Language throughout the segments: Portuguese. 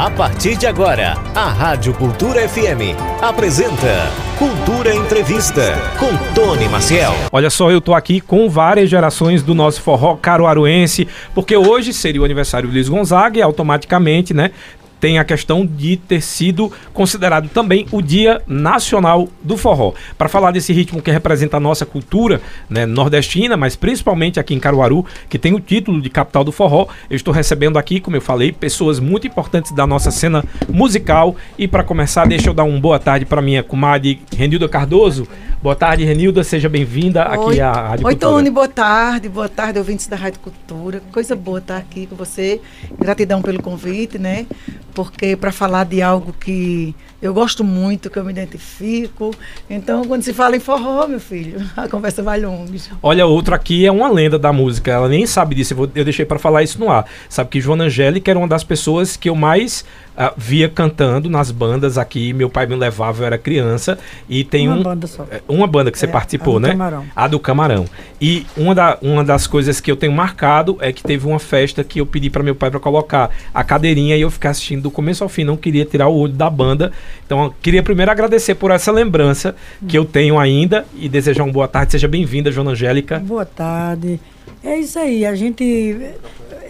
A partir de agora, a Rádio Cultura FM apresenta Cultura Entrevista com Tony Maciel. Olha só, eu tô aqui com várias gerações do nosso forró caruaruense, porque hoje seria o aniversário do Luiz Gonzaga e automaticamente, né, tem a questão de ter sido considerado também o Dia Nacional do Forró. Para falar desse ritmo que representa a nossa cultura né, nordestina, mas principalmente aqui em Caruaru, que tem o título de capital do forró, eu estou recebendo aqui, como eu falei, pessoas muito importantes da nossa cena musical. E para começar, deixa eu dar uma boa tarde para minha comadre Renilda Cardoso. Boa tarde, Renilda, seja bem-vinda aqui à Rádio Oi, Cultura. Tony, boa tarde, boa tarde, ouvintes da Rádio Cultura. Coisa boa estar aqui com você. Gratidão pelo convite, né? Porque para falar de algo que eu gosto muito, que eu me identifico. Então, quando se fala em forró, meu filho, a conversa vai longe. Olha, outro aqui é uma lenda da música. Ela nem sabe disso. Eu, eu deixei para falar isso no ar. Sabe que Joana Angélica era uma das pessoas que eu mais ah, via cantando nas bandas aqui. Meu pai me levava, eu era criança. E tem Uma um, banda só. é, uma banda que você É, participou, a do né? Camarão. A do Camarão. E uma, da, uma das coisas que eu tenho marcado é que teve uma festa que eu pedi para meu pai para colocar a cadeirinha e eu ficar assistindo do começo ao fim. Não queria tirar o olho da banda. Então, eu queria primeiro agradecer por essa lembrança que eu tenho ainda e desejar uma boa tarde. Seja bem-vinda, Joana Angélica. Boa tarde. É isso aí, a gente.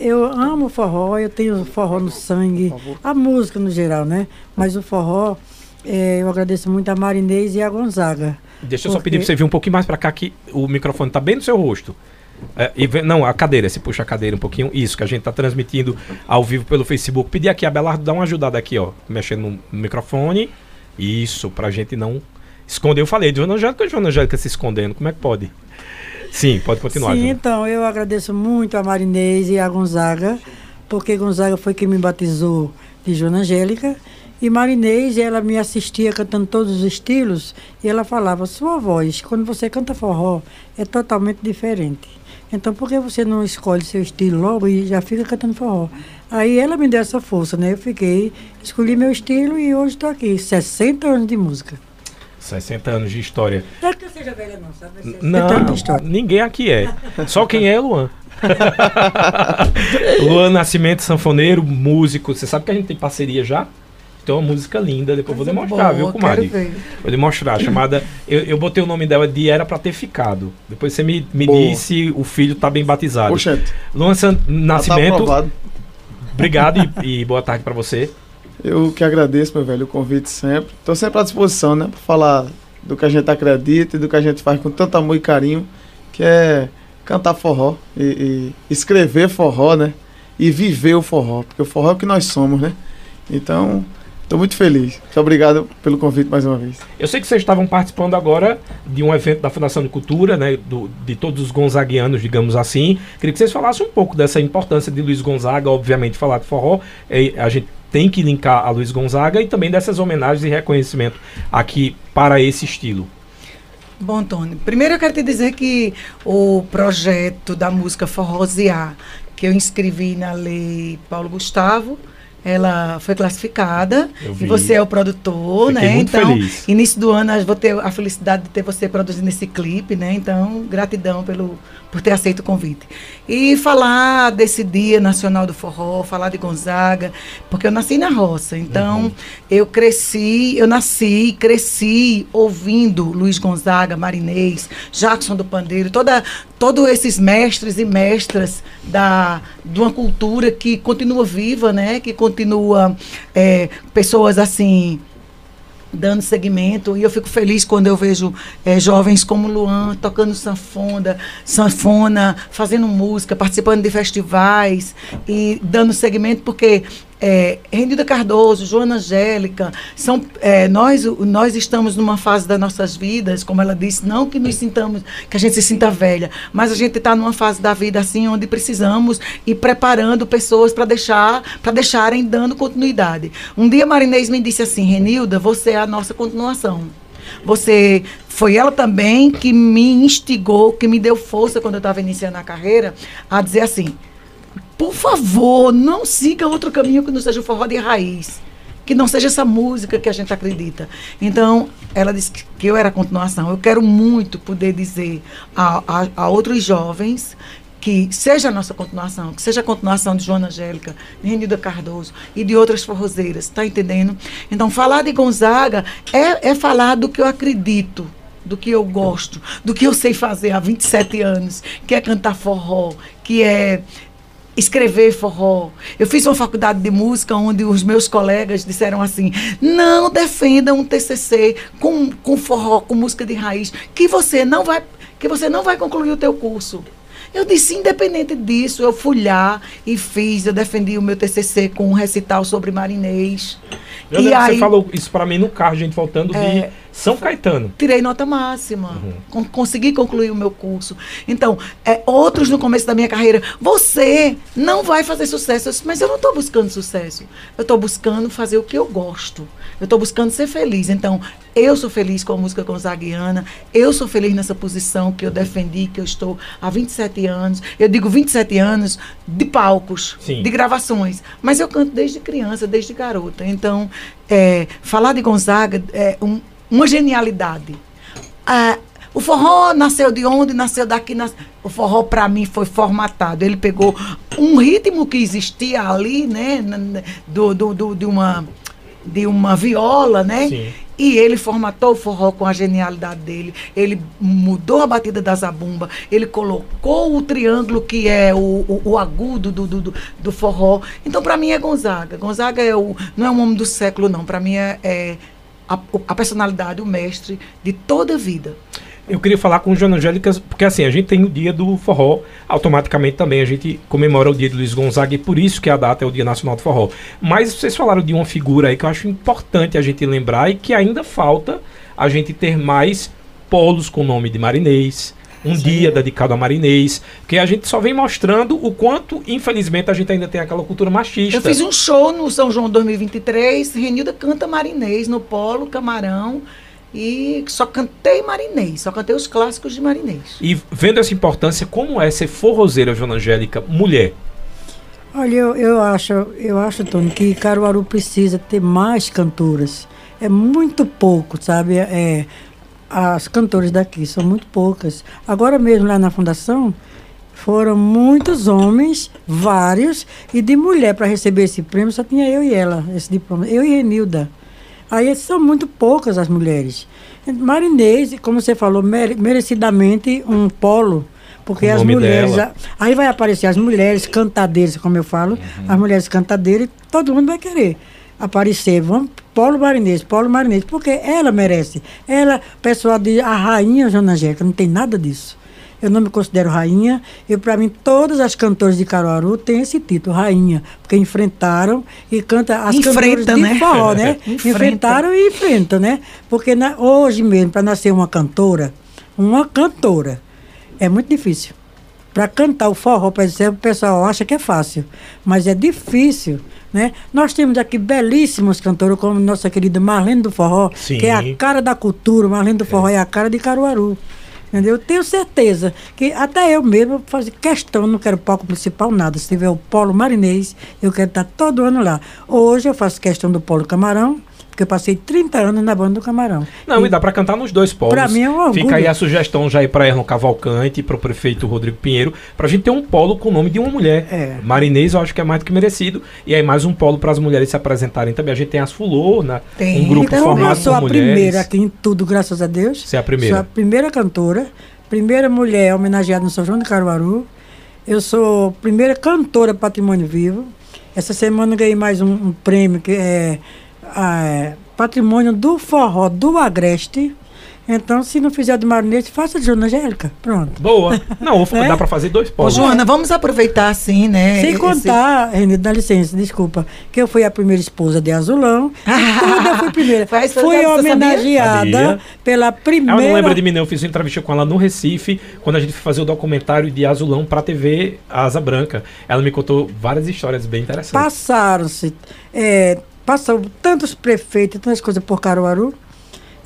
Eu amo forró, eu tenho forró no sangue, a música no geral, né? Mas o forró, é, eu agradeço muito a Marinês e a Gonzaga. Deixa eu só Porque- pedir pra você vir um pouquinho mais pra cá que o microfone tá bem no seu rosto. É, e não, a cadeira, você puxa a cadeira um pouquinho. Isso, que a gente tá transmitindo ao vivo pelo Facebook. Pedir aqui a Belardo dar uma ajudada aqui, ó. Mexendo no microfone. Isso, pra gente não esconder. Eu falei, Joana Angélica, Joana Angélica se escondendo. Como é que pode? Sim, pode continuar. Sim, então, eu agradeço muito a Marinês e a Gonzaga, porque Gonzaga foi quem me batizou de Joana Angélica. E Marinês, ela me assistia cantando todos os estilos e ela falava: sua voz, quando você canta forró, é totalmente diferente. Então, por que você não escolhe seu estilo logo e já fica cantando forró? Aí ela me deu essa força, né? Eu fiquei, escolhi meu estilo e hoje estou aqui, 60 anos de música. 60 anos de história. Não é que eu seja velha, não, sabe? Ser Não, 70 de história. ninguém aqui é. Só quem é é Luan. Luan Nascimento, sanfoneiro, músico. Você sabe que a gente tem parceria já? Então, uma música linda. Depois eu vou demonstrar, viu, Boa, comadre? Vou demonstrar. Chamada. Eu, eu botei o nome dela de Era Pra Ter Ficado. Depois você me, me Boa. diz se o filho tá bem batizado. Poxa, Luan San- tá Nascimento, aprovado. obrigado e, e boa tarde pra você. Eu que agradeço, meu velho, o convite sempre. Estou sempre à disposição, né? Para falar do que a gente acredita e do que a gente faz com tanto amor e carinho, que é cantar forró e, e escrever forró, né? E viver o forró, porque o forró é o que nós somos, né? Então, estou muito feliz. Muito obrigado pelo convite mais uma vez. Eu sei que vocês estavam participando agora de um evento da Fundação de Cultura, né, do- de todos os gonzaguianos, digamos assim. Queria que vocês falassem um pouco dessa importância de Luiz Gonzaga, obviamente falar de forró, eh, a gente tem que linkar a Luiz Gonzaga e também dessas homenagens e reconhecimento aqui para esse estilo. Bom, Tony, primeiro eu quero te dizer que o projeto da música Forrosear, que eu inscrevi na lei Paulo Gustavo, ela foi classificada e você é o produtor, Fiquei né? então, feliz. início do ano eu vou ter a felicidade de ter você produzindo esse clipe, né? Então, gratidão pelo por ter aceito o convite. E falar desse Dia Nacional do Forró, falar de Gonzaga, porque eu nasci na roça. Então, Uhum. eu cresci, eu nasci, cresci ouvindo Luiz Gonzaga, Marinês, Jackson do Pandeiro, toda, todos esses mestres e mestras da, de uma cultura que continua viva, né? Que continua é, pessoas assim dando segmento e eu fico feliz quando eu vejo eh, jovens como Luan tocando sanfona, sanfona, fazendo música, participando de festivais e dando segmento porque é, Renilda Cardoso, Joana Angélica, são, é, nós, nós estamos numa fase das nossas vidas, como ela disse, não que nos sintamos, que a gente se sinta velha, mas a gente está numa fase da vida assim onde precisamos ir preparando pessoas para deixar, para deixarem dando continuidade. Um dia Marinês me disse assim, Renilda, você é a nossa continuação. Você foi ela também que me instigou, que me deu força quando eu estava iniciando a carreira, a dizer assim: por favor, não siga outro caminho que não seja o forró de raiz. Que não seja essa música que a gente acredita. Então, ela disse que- eu era a continuação. Eu quero muito poder dizer a, a- a outros jovens que seja a nossa continuação, que seja a continuação de Joana Angélica, de Renilda Cardoso e de outras forrozeiras, tá entendendo? Então, falar de Gonzaga é, é falar do que eu acredito, do que eu gosto, do que eu sei fazer há 27 anos, que é cantar forró, que é escrever forró. Eu fiz uma faculdade de música onde os meus colegas disseram assim: não defenda um TCC com, com forró, com música de raiz, que você não vai que você não vai concluir o teu curso. Eu disse, independente disso, eu fui lá e fiz, eu defendi o meu TCC com um recital sobre marinês. Eu e aí, você falou isso pra mim no carro, gente voltando de É. São Caetano. tirei nota máxima, Uhum. con- consegui concluir o meu curso. Então, é, outros no começo da minha carreira, você não vai fazer sucesso. Eu disse, mas eu não estou buscando sucesso. Eu estou buscando fazer o que eu gosto. Eu estou buscando ser feliz. Então, eu sou feliz com a música gonzaguiana. Eu sou feliz nessa posição que eu defendi, que eu estou há 27 anos. Eu digo 27 anos de palcos, Sim. de gravações. Mas eu canto desde criança, desde garota. Então, é, falar de Gonzaga é um- uma genialidade. Ah, o forró nasceu de onde? Nasceu daqui. O forró, para mim, foi formatado. Ele pegou um ritmo que existia ali, né? Do, do, do- de, uma, de uma viola, né? Sim. E ele formatou o forró com a genialidade dele. Ele mudou a batida da zabumba. Ele colocou o triângulo, que é o, o, o agudo do, do, do- do forró. Então, para mim, é Gonzaga. Gonzaga é o, não é um homem do século, não. Para mim, é, é a, a personalidade, o mestre de toda a vida. Eu queria falar com o Joana Angélica, porque assim, a gente tem o dia do forró, automaticamente também a gente comemora o dia de Luiz Gonzaga e por isso que a data é o Dia Nacional do Forró. Mas vocês falaram de uma figura aí que eu acho importante a gente lembrar e que ainda falta a gente ter mais polos com o nome de Marinês, um dia dedicado a Marinês, porque a gente só vem mostrando o quanto, infelizmente, a gente ainda tem aquela cultura machista. Eu fiz um show no São João 2023. Renilda canta marinês no Polo Camarão. E só cantei marinês, só cantei os clássicos de marinês. E vendo essa importância, como é ser forrozeira, Joana Angélica, mulher? Olha, eu, eu acho, eu acho, Tony, que Caruaru precisa ter mais cantoras. É muito pouco, sabe? É, as cantoras daqui são muito poucas. Agora mesmo lá na fundação foram muitos homens, vários, e de mulher para receber esse prêmio só tinha eu e ela, esse diploma. Eu e Renilda. Aí são muito poucas as mulheres. Marinês, como você falou, mere- merecidamente um polo, porque as mulheres. dela. Aí vai aparecer as mulheres cantadeiras, como eu falo, as mulheres cantadeiras, todo mundo vai querer aparecer. Vamos, Polo Marinês, Polo Marinês, porque ela merece. Ela, pessoal de a rainha Joana Angélica, não tem nada disso. Eu não me considero rainha. E para mim, todas as cantoras de Caruaru têm esse título, rainha. Porque enfrentaram e canta as Enfrenta, cantoras de né? forró, né? Enfrenta. Enfrentaram e enfrentam, né? Porque na- hoje mesmo, para nascer uma cantora, uma cantora, é muito difícil. Para cantar o forró, por exemplo, o pessoal acha que é fácil, mas é difícil. Né? Nós temos aqui belíssimos cantores, como nossa querida Marlene do Forró, Sim. que é a cara da cultura. Marlene do Forró é a cara de Caruaru. Entendeu? Eu tenho certeza que até eu mesmo fazer questão, não quero palco principal, nada. Se tiver o Polo Marinês, eu quero estar todo ano lá. Hoje eu faço questão do Polo Camarão, porque eu passei 30 anos na banda do Camarão. Não, e dá pra cantar nos dois polos. Pra mim é um orgulho. Fica aí a sugestão já aí pra Erlon Cavalcante e pro prefeito Rodrigo Pinheiro, pra gente ter um polo com o nome de uma mulher. É. Marinês eu acho que é mais do que merecido. E aí mais um polo para as mulheres se apresentarem também. A gente tem as Fulô, né? Tem. um grupo então, eu formado sou por a mulheres. primeira aqui em tudo, graças a Deus. Você é a primeira. Sou a primeira cantora, primeira mulher homenageada no São João de Caruaru. Eu sou primeira cantora Patrimônio Vivo. Essa semana eu ganhei mais um, um prêmio que é, é Patrimônio do Forró do Agreste. Então, se não fizer de Marinete, faça de Joana Angélica. Pronto. Boa. Não, É? dá pra fazer dois Ô, polos. Joana, vamos aproveitar assim, né? Sem esse- contar, Renê, dá licença, desculpa, que eu fui a primeira esposa de Azulão. Tudo eu fui primeira. Faz- fui homenageada Sabia. pela Ela primeira. não lembra de mim, não. Eu fiz uma entrevista com ela no Recife, quando a gente foi fazer o documentário de Azulão pra TV Asa Branca. Ela me contou várias histórias bem interessantes. Passaram-se, é, passaram tantos prefeitos, tantas coisas por Caruaru.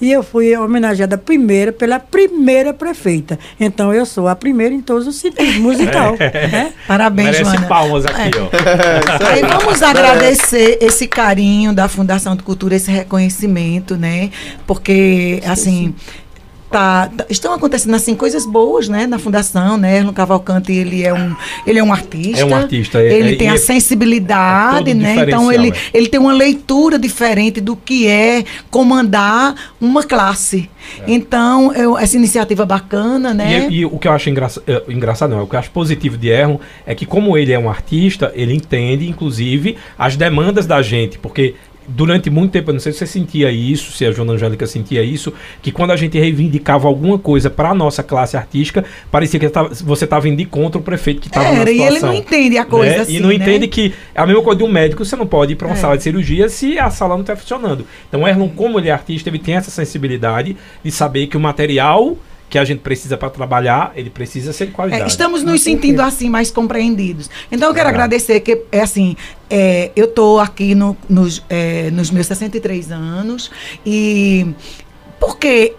E eu fui homenageada primeira pela primeira prefeita. Então eu sou a primeira em todos os sentidos, musical. né? Parabéns, Merece Joana. palmas aqui, ó. Aí vamos agradecer esse carinho da Fundação de Cultura, esse reconhecimento, né? Porque, assim, tá, tá- estão acontecendo assim coisas boas, né, na fundação, né? Erlon Cavalcante, ele é um, ele é um artista. É um artista, é- ele é- tem a é- sensibilidade, é né? Então ele, é. ele tem uma leitura diferente do que é comandar uma classe. Então, eu- essa iniciativa bacana, né? E, e o que eu acho engraça, engraçado, não, o que eu acho positivo de Erron é que, como ele é um artista, ele entende, inclusive, as demandas da gente, porque. Durante muito tempo, eu não sei se você sentia isso, se a Joana Angélica sentia isso, que quando a gente reivindicava alguma coisa para a nossa classe artística, parecia que você estava indo contra o prefeito que estava na Era, e situação. ele não entende a coisa né? assim, E não né? entende que é a mesma coisa de um médico, você não pode ir para uma É. sala de cirurgia se a sala não está funcionando. Então, Erlon, como ele é artista, ele tem essa sensibilidade de saber que o material que a gente precisa para trabalhar, ele precisa ser de qualidade. É, estamos nos sentindo assim mais compreendidos. Então eu quero Legal. agradecer que é assim, é, eu estou aqui no- nos, é, nos meus 63 anos e porque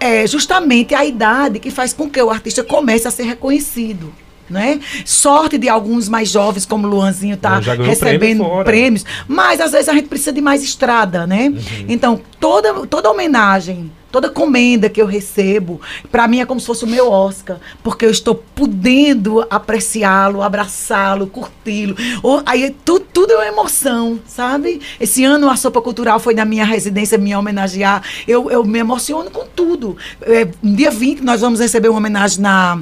é justamente a idade que faz com que o artista comece a ser reconhecido. Né? Sorte de alguns mais jovens, como o Luanzinho, tá recebendo prêmio prêmios, mas às vezes a gente precisa de mais estrada, né? Uhum. Então, toda, toda homenagem, toda comenda que eu recebo, para mim é como se fosse o meu Oscar, porque eu estou podendo apreciá-lo, abraçá-lo, curti-lo. Aí tu, tudo é uma emoção, sabe? Esse ano a Sopa Cultural foi na minha residência me homenagear. Eu, eu me emociono com tudo. É, no dia 20 nós vamos receber uma homenagem na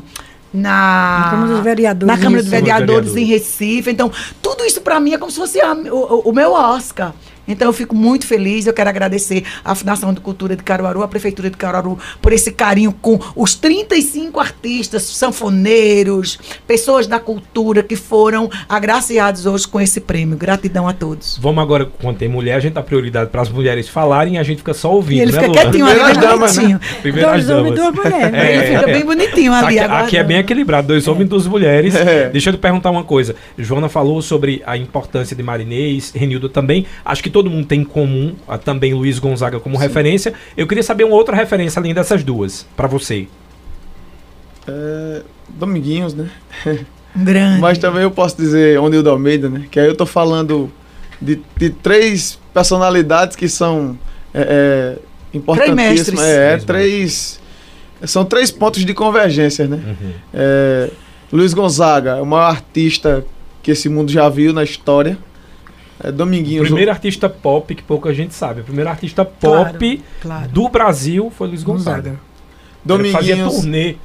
na, Na Câmara dos Vereadores na em Câmara dos Recife. Vereadores em Recife. Então, tudo isso para mim é como se fosse a- o, o meu Oscar. Então, eu fico muito feliz. Eu quero agradecer à Fundação de Cultura de Caruaru, à Prefeitura de Caruaru, por esse carinho com os 35 artistas, sanfoneiros, pessoas da cultura que foram agraciados hoje com esse prêmio. Gratidão a todos. Vamos agora, quando tem mulher, a gente dá prioridade para as mulheres falarem e a gente fica só ouvindo, E ele né, fica quietinho ali, Primeiras damas, né? bonitinho. Primeiras Dois homens e duas mulheres. É, Ele fica bem bonitinho ali. Aqui, aqui é bem equilibrado, dois homens e duas mulheres. É. Deixa eu te perguntar uma coisa. Joana falou sobre a importância de Marinês, Renildo também. Acho que todo mundo tem em comum, também Luiz Gonzaga como referência. Eu queria saber uma outra referência além dessas duas, para você. É, Dominguinhos, né? Grande. Mas também eu posso dizer Onildo Almeida, né? Que aí eu tô falando de, de três personalidades que são é, é, importantíssimas. mestres. É, Três três. São três pontos de convergência, né? Uhum. É, Luiz Gonzaga é o maior artista que esse mundo já viu na história. É, O Dominguinhos. primeiro artista pop que pouca gente sabe. O primeiro artista Claro, pop claro. do Brasil foi Luiz Gonzaga. Ele fazia Dominguinhos, turnê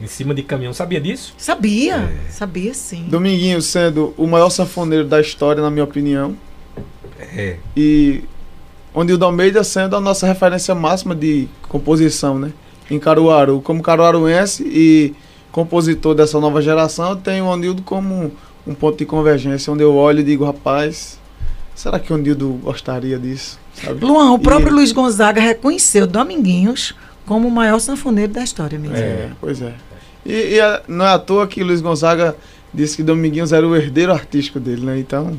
em cima de caminhão. Sabia disso? Sabia, É. sabia sim. Dominguinhos sendo o maior sanfoneiro da história, na minha opinião. É. E Onildo Almeida sendo a nossa referência máxima de composição, né? Em Caruaru. Como caruaruense e compositor dessa nova geração, eu tenho o Onildo como um ponto de convergência, onde eu olho e digo, rapaz, será que o Onildo gostaria disso? Sabe? Luan, o próprio E- Luiz Gonzaga reconheceu Dominguinhos como o maior sanfoneiro da história mesmo. É, pois é. E, e é- não é à toa que Luiz Gonzaga disse que Dominguinhos era o herdeiro artístico dele, né? Então.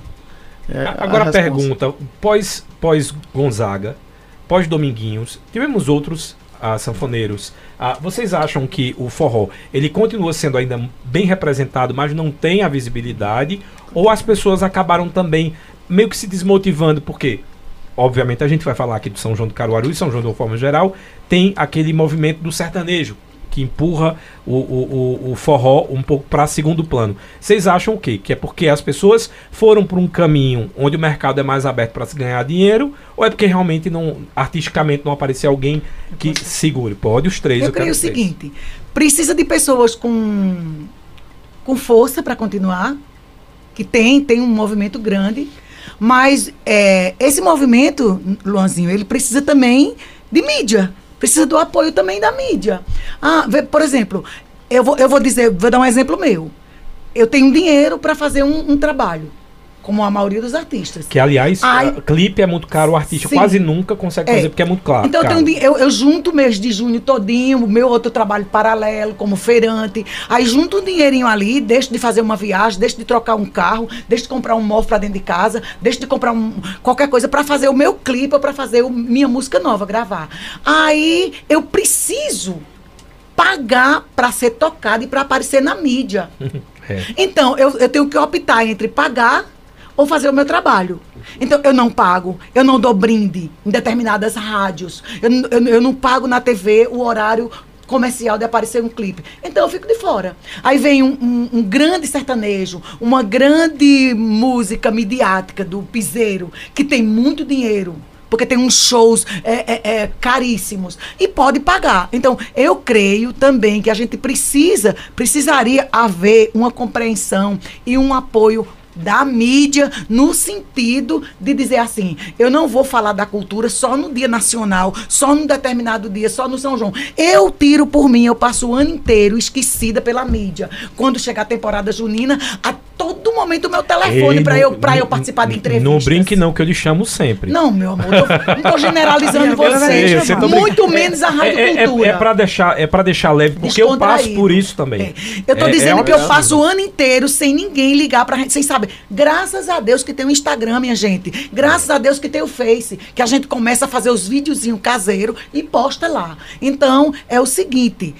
é A- Agora a responsa. pergunta, pós, pós Gonzaga, pós Dominguinhos, tivemos outros ah, sanfoneiros. Ah, vocês acham que o forró ele continua sendo ainda bem representado, mas não tem a visibilidade? Ou as pessoas acabaram também meio que se desmotivando? Porque, obviamente, a gente vai falar aqui do São João do Caruaru e São João de uma forma geral, tem aquele movimento do sertanejo que empurra o, o, o, forró um pouco para segundo plano. Vocês acham o quê? Que é porque as pessoas foram por um caminho onde o mercado é mais aberto para se ganhar dinheiro? Ou é porque realmente não, artisticamente não apareceu alguém que segure? Pode os três. Eu quero creio o três. seguinte: precisa de pessoas com, com força para continuar, que tem, tem um movimento grande, mas é, esse movimento, Luanzinho, ele precisa também de mídia. Precisa do apoio também da mídia. Ah, por exemplo, eu vou, eu vou dizer, vou dar um exemplo meu. Eu tenho dinheiro para fazer um, um trabalho, como a maioria dos artistas. Que, aliás, Ai. ah, clipe é muito caro, o artista Sim. quase nunca consegue É. fazer porque é muito claro. Então eu, caro. tenho, din- eu, eu junto o mês de junho todinho, o meu outro trabalho paralelo, como feirante. Aí junto um dinheirinho ali, deixo de fazer uma viagem, deixo de trocar um carro, deixo de comprar um móvel para dentro de casa, deixo de comprar um, qualquer coisa para fazer o meu clipe ou para fazer o- minha música nova, gravar. Aí eu preciso pagar para ser tocado e para aparecer na mídia. É. Então, eu, eu tenho que optar entre pagar ou fazer o meu trabalho. Então, eu não pago, eu não dou brinde em determinadas rádios, eu, eu, eu não pago na TV o horário comercial de aparecer um clipe. Então eu fico de fora. Aí vem um, um- um grande sertanejo, uma grande música midiática do piseiro, que tem muito dinheiro. Porque tem uns shows é, é, é, caríssimos. E pode pagar. Então, eu creio também que a gente precisa, precisaria haver uma compreensão e um apoio da mídia no sentido de dizer assim, eu não vou falar da cultura só no dia nacional, só num determinado dia, só no São João. Eu tiro por mim, eu passo o ano inteiro esquecida pela mídia. Quando chegar a temporada junina, a todo momento o meu telefone para eu, pra eu participar de entrevistas. Não brinque não, que eu lhe chamo sempre. Não, meu amor, tô- não tô generalizando vocês. sei, tô muito menos a Rádio É, é, Cultura. é, é pra deixar, é deixar leve, porque eu passo por isso também. É. Eu tô É- dizendo é que eu passo o ano inteiro sem ninguém ligar pra gente, sem saber. Graças a Deus que tem o Instagram, minha gente. Graças a Deus que tem o Face, que a gente começa a fazer os videozinhos caseiros e posta lá. Então, é o seguinte.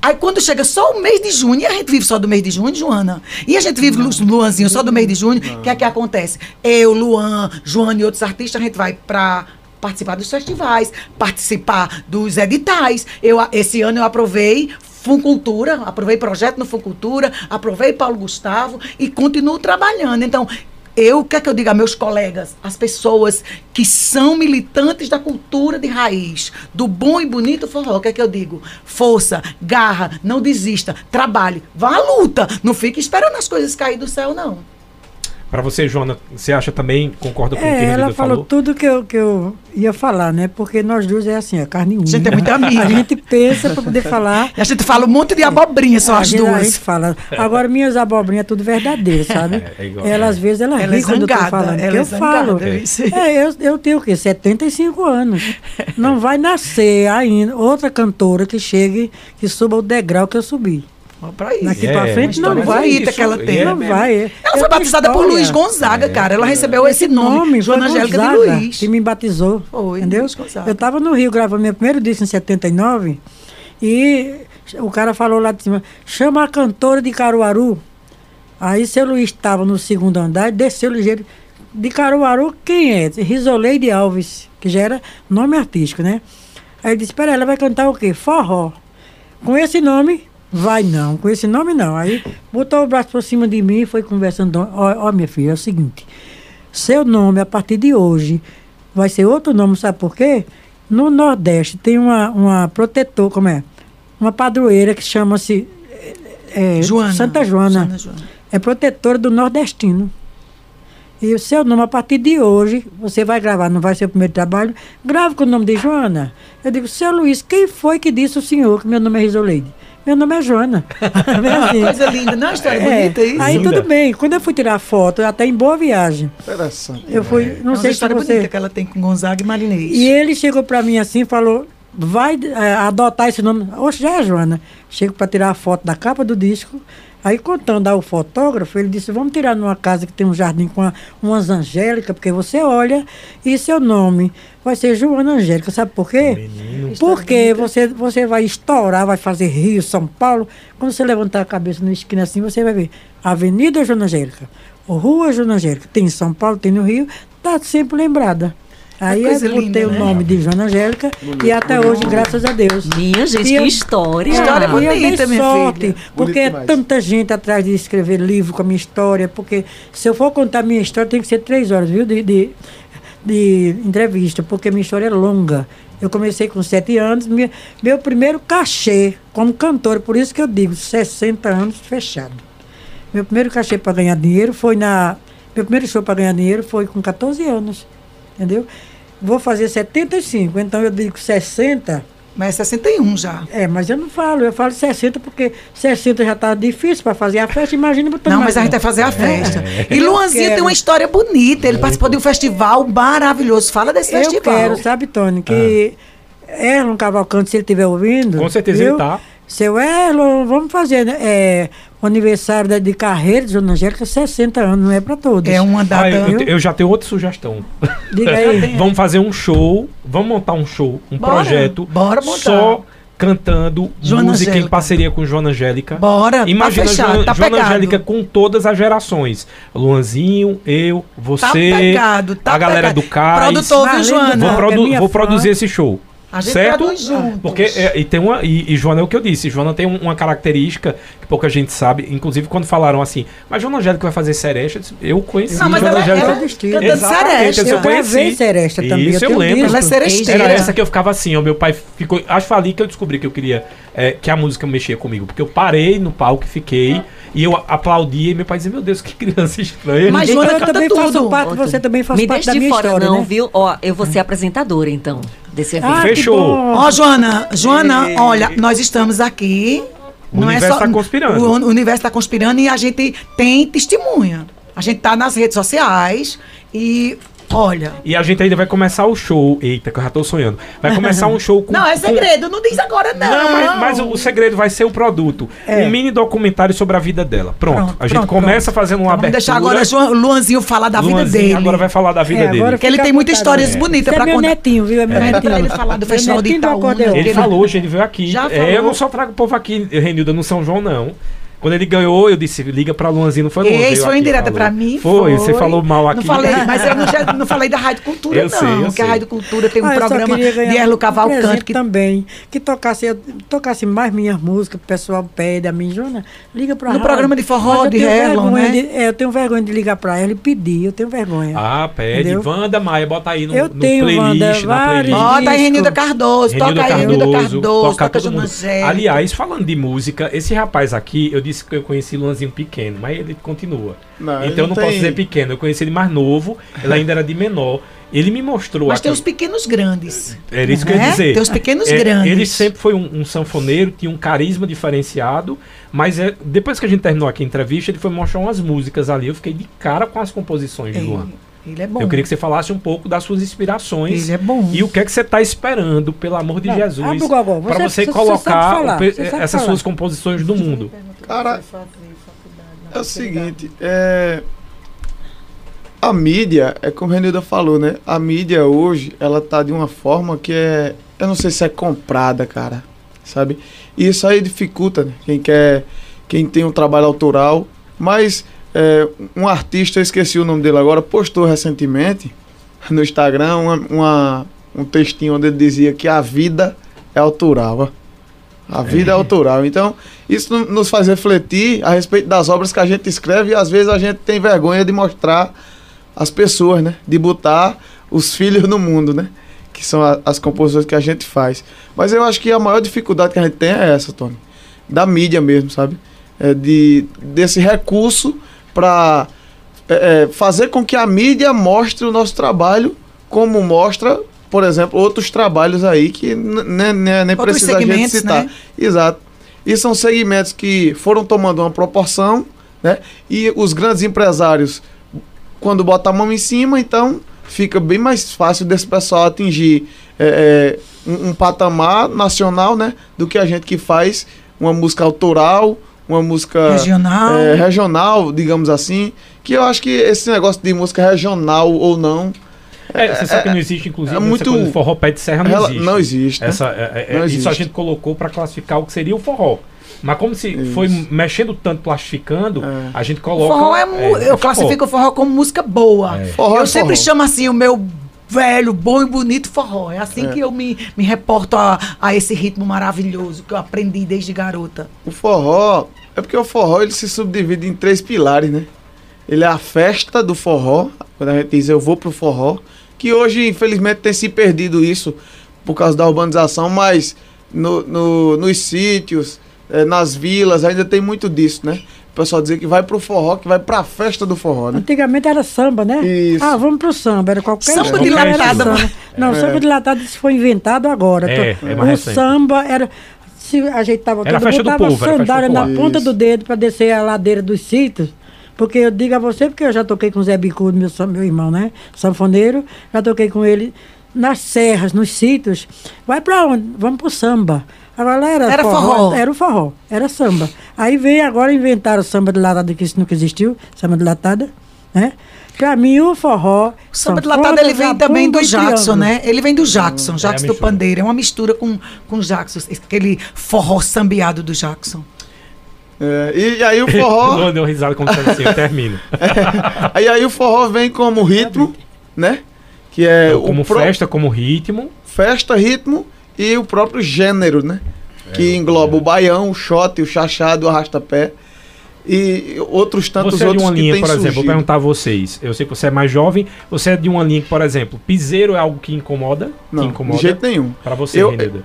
Aí quando chega só o mês de junho, e a gente vive só do mês de junho, Joana? E a gente vive, Lu- Luanzinho, só do mês de junho, o que é que acontece? Eu, Luan, Joana e outros artistas, a gente vai pra participar dos festivais, participar dos editais. Eu, esse ano eu aprovei Funcultura, aprovei projeto no Funcultura, aprovei Paulo Gustavo e continuo trabalhando. Então, eu, o que é que eu digo a meus colegas, as pessoas que são militantes da cultura de raiz, do bom e bonito forró, o que é que eu digo? Força, garra, não desista, trabalhe, vá à luta, não fique esperando as coisas cair do céu, não. Pra você, Joana, você acha também, concorda com o que É, a ela falou falou? tudo que eu, que eu ia falar, né? Porque nós duas é assim, a carne única. gente é muito amiga. A gente pensa para poder falar. E a gente fala um monte de abobrinha, só a as gente, A duas. gente fala. Agora, minhas abobrinhas é tudo verdadeiro, sabe? É, é igual, ela, é. às vezes, ela, Ela é ri quando eu tô zangada, falando. ela que é eu falo. zangada, isso. É, eu, eu tenho o quê? 75 anos. Não vai nascer ainda outra cantora que chegue, que suba o degrau que eu subi. Pra isso. Daqui É, pra frente não história vai. bonita que ela tem. Não É vai. Ela Eu foi tenho batizada por história. Luiz Gonzaga, cara. Ela recebeu esse nome, Joana foi Angélica de Luiz. que me batizou. Foi, entendeu? Eu estava no Rio gravando meu primeiro disco em 79 e o cara falou lá de cima, chama a cantora de Caruaru. Aí seu Luiz estava no segundo andar, desceu ligeiro. De Caruaru, quem é? Risoleide Alves, que já era nome artístico, né? Aí ele disse, peraí, ela vai cantar o quê? Forró. Com esse nome, vai não. Com esse nome, não. Aí botou o braço por cima de mim e foi conversando. Ó, ó, minha filha, é o seguinte. Seu nome, a partir de hoje, vai ser outro nome, sabe por quê? No Nordeste tem uma, uma protetor, como é? Uma padroeira que chama-se é, Joana. Santa Joana. Santa Joana. É protetora do nordestino. E o seu nome, a partir de hoje, você vai gravar, não vai ser o primeiro trabalho, grave com o nome de Joana. Eu digo, seu Luiz, quem foi que disse o senhor que meu nome é Risoleide? Meu nome é Joana. Assim. Coisa linda, não é uma história É, bonita isso? Aí Linda. tudo bem. Quando eu fui tirar foto, até em Boa Viagem, Interessante. eu fui, é não uma sei se história você... bonita que ela tem com Gonzaga e Marinês. E ele chegou pra mim assim e falou: vai é, adotar esse nome. Oxe, já é Joana. Chego pra tirar a foto da capa do disco. Aí, contando ao fotógrafo, ele disse: Vamos tirar numa casa que tem um jardim com a- umas angélicas, porque você olha e seu nome vai ser Joana Angélica. Sabe por quê? Porque você, você vai estourar, vai fazer Rio, São Paulo. Quando você levantar a cabeça na esquina assim, você vai ver Avenida Joana Angélica, Rua Joana Angélica. Tem em São Paulo, tem no Rio, tá sempre lembrada. Aí eu botei linda, o né? nome de Joana Angélica e até hoje, graças a Deus. Minha gente, E que eu- história. História eu dei bonita, minha sorte, filha. porque Bonito é tanta gente atrás de escrever livro com a minha história, porque se eu for contar minha história, tem que ser três horas, viu, de, de, de entrevista, porque minha história é longa. Eu comecei com sete anos, minha, meu primeiro cachê como cantora, por isso que eu digo, 60 anos fechado. Meu primeiro cachê para ganhar dinheiro foi na. Meu primeiro show para ganhar dinheiro foi com 14 anos. Entendeu? Vou fazer 75, então eu digo 60. Mas é 61 já. É, mas eu não falo, eu falo 60 porque 60 já tá difícil para fazer a festa, imagina botando Não, mas a gente vai fazer a festa. E Eu Luanzinho quero. tem uma história bonita. Ele participou de um festival maravilhoso. Fala desse Eu festival. quero, sabe, Tony, que Erlon Cavalcante, se ele estiver ouvindo. Com certeza viu? ele tá. Seu Erlon, vamos fazer né, é, o aniversário de carreira de Dona Angélica, 60 anos, não é para todos. É uma data. Ah, eu, eu- já tenho outra sugestão. Diga aí. Vamos fazer um show, vamos montar um show, um Bora, projeto bora montar. só cantando Joana música em Angélica. parceria com Joana Angélica. Bora, Imagina tá fechado, Joana, tá Joana. Angélica com todas as gerações. Luanzinho, eu, você, Tá pegado, tá a galera pegado. do Cais. Produtor, viu, Joana? Vou, É produ- minha vou produzir esse show. A gente certo? produz juntos. Porque é, e tem uma e, e Joana é o que eu disse. Joana tem um- uma característica que pouca gente sabe. Inclusive quando falaram assim, mas Joana Angélica vai fazer seresta, eu disse, eu conheci Não, mas Joana ela, Angélica. ela cantando Exatamente, seresta. eu Eu conheci. seresta também, Isso eu eu, lembro. disco. Ela é seresteira. Era essa que eu ficava assim, ó, meu pai ficou. Acho que foi ali que eu descobri que eu queria. é, que a música mexia comigo. Porque eu parei no palco e fiquei. E eu aplaudia e meu pai dizia, meu Deus, que criança estranha. Mas Então Joana também tudo. faço parte, você também faz Me parte da de minha fora, história, não, né? viu? Ó, eu vou ser apresentadora, então, desse evento. Ah, Fechou. Ó, Joana, Joana, olha, nós estamos aqui. O não universo é só, tá conspirando. O, o universo está conspirando e a gente tem testemunha. A gente tá nas redes sociais e olha. E a gente ainda vai começar o show. Eita, que eu já tô sonhando. Vai começar um show com. Não, é com- segredo, não diz agora não. Não, mas, mas o, o segredo vai ser o produto. É. Um mini documentário sobre a vida dela. Pronto. Pronto, a gente pronto, começa pronto. fazendo uma Então vamos abertura. deixar agora João, Luanzinho falar da vida Luanzinho dele. agora vai falar da vida É, dele. Porque ele tem muitas histórias bonitas Esse pra é meu contar. netinho, viu? É meu É, netinho. ele falar do Festival de Itaúna. acordeão. Ele falou hoje, ele veio aqui. Já É, falou. eu não só trago o povo aqui, Renilda, no São João, não. Quando ele ganhou, eu disse, liga pra Luanzinho, não foi Luan, Esse veio foi indireta falou. pra mim. Foi, você falou mal aqui. Não falei, mas eu não, já- não falei da Rádio Cultura, Eu não. sei, eu porque sei. a Rádio Cultura tem um Ah, programa queria ganhar de Erlo um Cavalcante. presente Que também. Que tocasse, eu tocasse mais minhas músicas, o pessoal pede a mim, Jona, liga pra No rádio. programa de forró, de vergonha né? de- é, eu tenho vergonha de ligar pra ela e pedir, eu tenho vergonha. Ah, pede. Entendeu? Wanda Maia, bota aí no, Eu no tenho, playlist, Wanda, na playlist. Bota aí. Renilda Cardoso, toca aí Renilda Cardoso, toca. Angélica. Aliás, falando de música, esse rapaz aqui, eu disse que eu conheci Luanzinho pequeno, mas ele continua. Não, então eu não não posso tem- dizer pequeno, eu conheci ele mais novo, ele ainda era de menor. Ele me mostrou. Mas tem os pequenos grandes. Era isso que eu ia né? dizer. Tem os pequenos É, grandes. Ele sempre foi um, um sanfoneiro, tinha um carisma diferenciado, mas é, depois que a gente terminou aqui a entrevista, ele foi mostrar umas músicas ali. Eu fiquei de cara com as composições de Luan. Ele, é bom. Eu queria que você falasse um pouco das suas inspirações Ele é bom. e o que é que você está esperando, pelo amor de Não, Jesus, o para você- você, você- você colocar falar, o você sabe essas falar. suas composições do mundo. Cara, é o seguinte, é, a mídia, é como a Renilda falou, né? A mídia hoje, ela tá de uma forma que é, eu não sei se é comprada, cara, sabe? E isso aí dificulta né? quem quer, quem tem um trabalho autoral, mas é, um artista, eu esqueci o nome dele agora, postou recentemente no Instagram uma, uma- um textinho onde ele dizia que a vida é autoral. A vida é. autoral. Então, isso no- nos faz refletir a respeito das obras que a gente escreve e às vezes a gente tem vergonha de mostrar as pessoas, né? De botar os filhos no mundo, né? Que são a- as composições que a gente faz. Mas eu acho que a maior dificuldade que a gente tem é essa, Tony. Da mídia mesmo, sabe? É de, desse recurso para fazer com que a mídia mostre o nosso trabalho como mostra, por exemplo, outros trabalhos aí que nem precisa a gente citar. né? Exato. E são segmentos que foram tomando uma proporção, né? E os grandes empresários, quando botam a mão em cima, então fica bem mais fácil desse pessoal atingir é, é, um, um patamar nacional, né? Do que a gente que faz uma música autoral, uma música Regional. é, regional, digamos assim. Que eu acho que esse negócio de música regional ou não. É, você sabe que não existe, inclusive, é essa muito- coisa de forró pé de serra não Rela- existe. não existe, né? Essa, é- é- Não Isso a existe. gente colocou para classificar o que seria o forró. Mas como se Isso. foi mexendo tanto, plastificando, É. a gente O coloca... forró é, é, é eu forró. classifico o forró como música boa. É. Forró eu é sempre forró. chamo assim o meu velho, bom e bonito forró. É assim É. que eu me, me reporto a, a esse ritmo maravilhoso que eu aprendi desde garota. O forró. É porque o forró ele se subdivide em três pilares, né? Ele é a festa do forró. Quando a gente diz eu vou pro forró. Que hoje, infelizmente, tem se perdido isso por causa da urbanização, mas no, no- nos sítios, eh, nas vilas, ainda tem muito disso, né? O pessoal dizer que vai pro forró, que vai pra festa do forró, né? Antigamente era samba, né? Isso. Ah, vamos pro samba. Era qualquer Samba estilo, dilatado. era samba. Não, É. samba dilatado isso foi inventado agora. É, é mais o recente. samba era. Se ajeitava Era a todo festa do botava povo, sandália na ponta Isso. do dedo para descer a ladeira dos sítios. Porque eu digo a você, porque eu já toquei com o Zé Bicudo, meu, meu irmão, né? Sanfoneiro. Já toquei com ele nas serras, nos sítios. Vai pra onde? Vamos pro samba. Agora lá era, Era forró. Era o forró, era samba. Aí veio agora inventaram o samba de latada, que isso nunca existiu, samba de latada, né? Pra mim, o forró. O samba de latado ele vem também do e Jackson, triângulo. né? Ele vem do Jackson, Jackson a do. Pandeiro. É uma mistura com, com o Jackson, aquele forró sambiado do Jackson. É, e aí o forró. Eu dei uma risada como assim, eu termino. aí, aí o forró vem como ritmo, né? Que é como o pró- festa, como ritmo. festa, ritmo e o próprio gênero, né? que engloba o baião, o shot, o chachado, o arrastapé e outros tantos você é de outros uma que linha, por exemplo, vou perguntar a vocês. Eu sei que você é mais jovem, você é de uma linha que, por exemplo, piseiro é algo que incomoda? Não, que incomoda de jeito nenhum. Pra você, Eu- Renilda.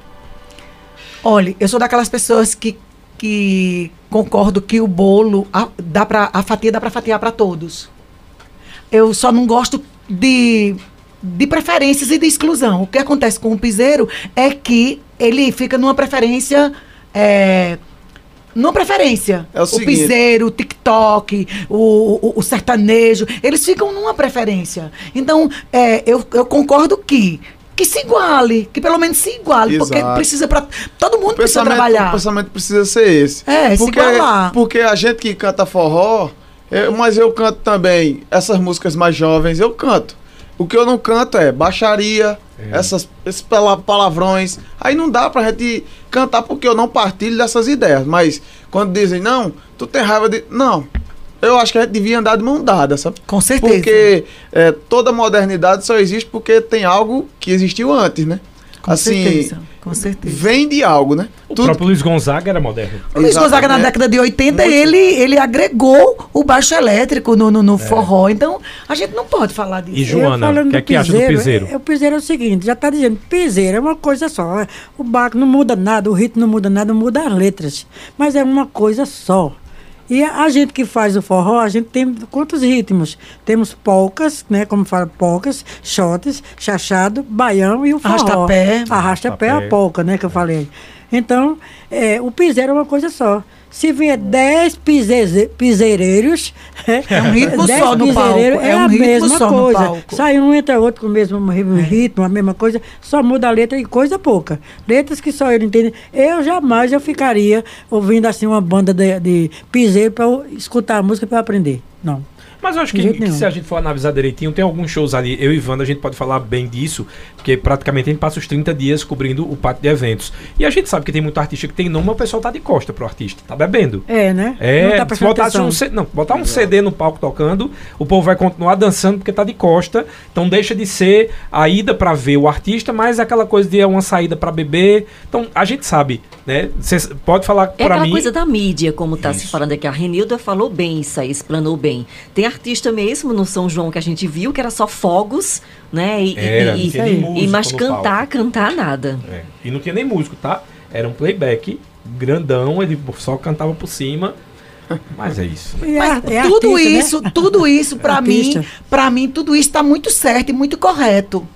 Olha, eu sou daquelas pessoas que, que concordo que o bolo, a, dá pra, a fatia dá para fatiar para todos. Eu só não gosto de, de preferências e de exclusão. O que acontece com o piseiro é que ele fica numa preferência. É, numa preferência. É o seguinte- piseiro, o TikTok, o, o, o sertanejo, eles ficam numa preferência. Então, é, eu, eu concordo que. Que se iguale, que pelo menos se iguale, porque Exato. precisa para todo mundo O precisa trabalhar. o pensamento precisa ser esse. É, se porque, igualar. porque a gente que canta forró, é, mas eu canto também essas músicas mais jovens, eu canto. O que eu não canto é baixaria, essas, esses pala- palavrões. Aí não dá pra gente cantar porque eu não partilho dessas ideias. Mas quando dizem, não, tu tem raiva de. Não. Eu acho que a gente devia andar de mão dada, sabe? Com certeza. Porque é, toda modernidade só existe porque tem algo que existiu antes, né? Com certeza. Com certeza. vem de algo, né? O próprio Luiz Gonzaga era moderno. O Luiz Gonzaga na década de 80, Muito. ele, ele agregou o baixo elétrico no, no, no forró. Então, a gente não pode falar disso. E Joana, falando o que é do que acha do piseiro? é- O piseiro é o seguinte, já está dizendo, piseiro é uma coisa só. é, O barco não muda nada, o ritmo não muda nada, muda as letras. Mas é uma coisa só. E a, a gente que faz o forró, a gente tem quantos ritmos? Temos polcas, né? Como fala, polcas, shotes, chachado, baião e o forró. Arrasta-pé. Arrasta-pé é Arrasta-pé. a polca, né? Que eu falei. Então, é, o piseiro é uma coisa só. Se vier 10 piseze- piseireiros, É um ritmo 10 só no palco, é É, um a mesma coisa. Sai um entra outro com o mesmo ri- ritmo, a mesma coisa, só muda a letra e coisa pouca. Letras que só ele entende. Eu jamais eu ficaria ouvindo assim uma banda de, de piseiro para escutar a música para aprender. Não. Mas eu acho que, que se a gente for analisar direitinho, tem alguns shows ali. Eu e Wanda, a gente pode falar bem disso, porque praticamente a gente passa os 30 dias cobrindo o pátio de eventos. E a gente sabe que tem muito artista que tem nome, mas o pessoal tá de costa pro artista, tá bebendo. É, né? É, Não tá se botasse um, C- não, botar um CD no palco tocando, o povo vai continuar dançando porque tá de costa. Então deixa de ser a ida pra ver o artista, mas aquela coisa de é uma saída pra beber. Então a gente sabe, né? Você pode falar É pra aquela mim. coisa da mídia, como está se Isso. falando aqui. A Renilda falou bem isso aí, explanou bem. Tem artista mesmo no São João que a gente viu que era só fogos, né? E, e- Era, e, não tinha nem e- músico mas no cantar, palco. cantar nada. É, E não tinha nem músico, tá? Era um playback grandão, ele só cantava por cima. Mas é isso. né? E Mas é- é tudo artista, né? isso, tudo isso, para mim, para mim, tudo isso está muito certo e muito correto.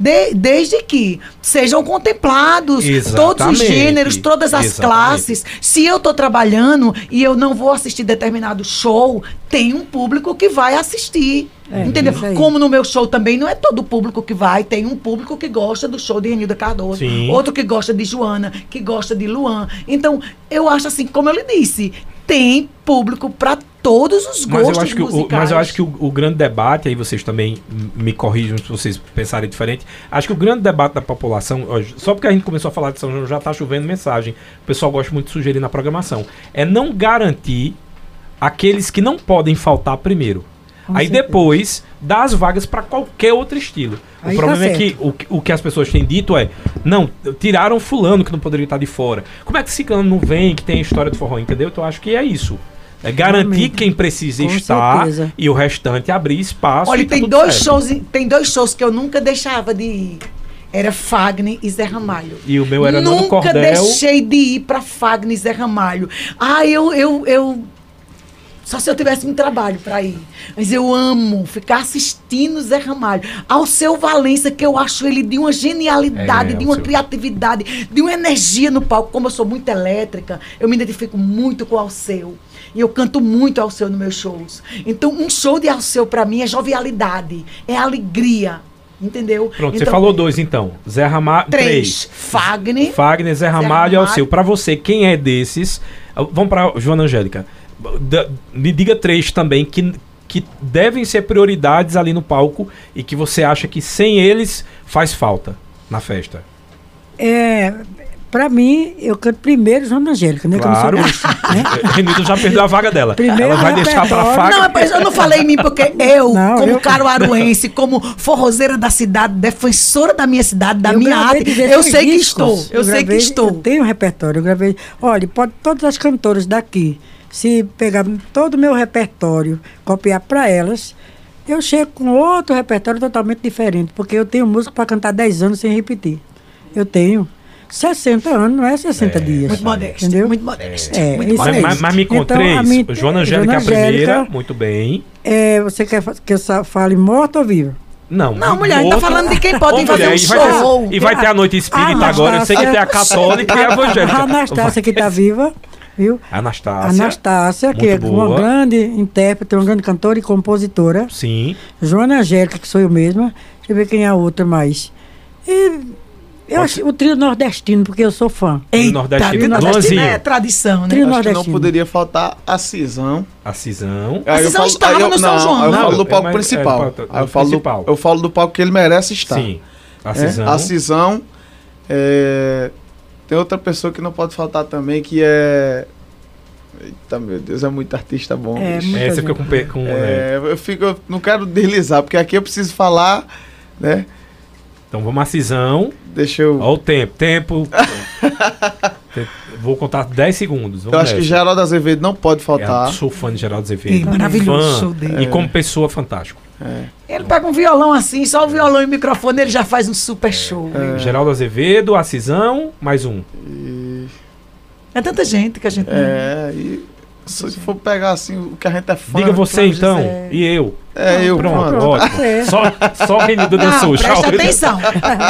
De- desde que sejam contemplados todos os Exatamente. gêneros, todas as Exatamente. classes. Se eu estou trabalhando e eu não vou assistir determinado show, tem um público que vai assistir. É, entendeu? Como no meu show também não é todo público que vai, tem um público que gosta do show de Renilda Cardoso, Sim. outro que gosta de Joana, que gosta de Luan. Então, eu acho assim, como eu lhe disse, tem público para todos os Mas gostos eu acho que, o, mas eu acho que o, o grande debate, aí vocês também me corrijam se vocês pensarem diferente. Acho que o grande debate da população, só porque a gente começou a falar de São João, já tá chovendo mensagem. O pessoal gosta muito de sugerir na programação. É não garantir aqueles que não podem faltar primeiro. Com aí certeza. depois dar as vagas para qualquer outro estilo. Aí o tá problema é certo. que o, que- o que as pessoas têm dito é: não, tiraram fulano que não poderia estar de fora. Como é que ciclano não vem, que tem a história do forró, entendeu? Então eu acho que é isso. É garantir quem precisa Com estar certeza. e o restante abrir espaço. Olha, e tá tem tudo dois, certo. shows, em- tem dois shows que eu nunca deixava de ir. Era Fagner e Zé Ramalho. E o meu era Nando Nunca Cordel. deixei de ir pra Fagner e Zé Ramalho. Ah, eu, eu, eu. Só se eu tivesse um trabalho pra ir. Mas eu amo ficar assistindo Zé Ramalho. Ao seu Valença, que eu acho ele de uma genialidade, É, de uma Alceu. criatividade, de uma energia no palco. Como eu sou muito elétrica, eu me identifico muito com o Alceu. E eu canto muito Alceu nos meus shows. Então, um show de Alceu pra mim é jovialidade, é alegria. Entendeu? Pronto, você Então, falou dois então. Zé Ramalho. Três. Fagner. Fagner, Zé Ramalho e Ramalho. Alceu. Pra você, quem é desses? ah, Vamos pra Joana Angélica. Da- me diga três também que, que devem ser prioridades ali no palco e que você acha que sem eles faz falta na festa? É, pra mim, eu canto primeiro Joana Angélica, né? Claro. Que eu não sou besta, né? Já perdeu a vaga dela. Primeiro Ela vai deixar pra repertório. faca. Não, mas eu não falei em mim porque eu, Não, como eu- caruaruense, como forrozeira da cidade, defensora da minha cidade, da Eu minha arte, 16 eu sei que estou. Eu, sei gravei- que estou. Eu tenho um repertório, eu gravei. Olha, pode todas as cantoras daqui, se pegar todo o meu repertório, copiar para elas, eu chego com outro repertório totalmente diferente, porque eu tenho música para cantar 10 anos sem repetir. Eu tenho 60 anos, não é 60 dias. Muito modesto, Entendeu? muito modesto. É, muito Mas, modesto. mas- mas me conta Então, três. a minha- Joana Angélica é a Joana primeira, Angélica- muito bem. É, você quer que eu fale morto ou vivo? Não, Não, mulher, a gente tá outro- falando de quem pode fazer mulher, um e vai ter- show. e vai ter a noite espírita agora. Eu sei que tem a católica e a evangélica. A Anastácia que está viva, viu? Anastácia. Anastácia, que é uma grande intérprete, uma grande cantora e compositora. Sim. Joana Angélica, que sou eu mesma. Deixa eu ver quem é a outra mais. E eu acho o trio nordestino, porque eu sou fã. Eita, Nordestino. trio nordestino é tradição, né? Trio Acho que não nordestino. poderia faltar a Cisão. A Cisão. A eu Cisão falo- estava eu- no São não, João. Eu falo do é, palco mas- principal. é, eu falo, do, eu falo do palco que ele merece estar. Sim. A É, Cisão. A Cisão. é, tem outra pessoa que não pode faltar também, que é. Eita, meu Deus, é muito artista bom. É, É, você fica com. com é. É, eu fico, eu não quero deslizar, porque aqui eu preciso falar, né? Então vamos a Cisão. Deixa eu. Olha o tempo. Tempo. Te- Vou contar 10 segundos. Vamos eu acho que nessa. Geraldo Azevedo não pode É, faltar. sou fã de Geraldo Azevedo. Ih, maravilhoso Fã. o show dele. E como pessoa, fantástico. Ele pega um violão assim, só o violão e o microfone, ele já faz um super show. É. Geraldo Azevedo, a Cisão, mais um. E- É tanta gente que a gente. é, e se for pegar assim o que a gente é fã. Diga você então. José. E eu. É, eu, Pronto, pronto. ótimo. É. Só, só o Renildo dançou. Não, tchau. presta atenção.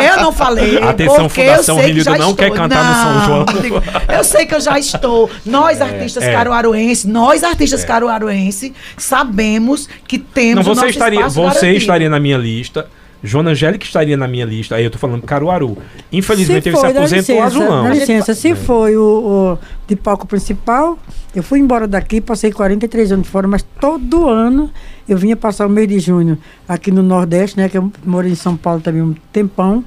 Eu não falei. Atenção, porque Fundação eu sei que Renildo já não quer estou. cantar no São João. digo, Eu sei que eu já estou. Nós, artistas é. caruaruenses, nós, artistas caruaruenses, sabemos que temos Não, o você nosso estaria, você garantido. estaria na minha lista. Joana Angélica estaria na minha lista. Aí eu tô falando Caruaru. Infelizmente ele se foi, dá aposentou licença, azulão. Dá licença, se foi o, o de palco principal, eu fui embora daqui, passei 43 anos fora, mas todo ano eu vinha passar o mês de junho aqui no Nordeste, né? Que eu morei em São Paulo também um tempão.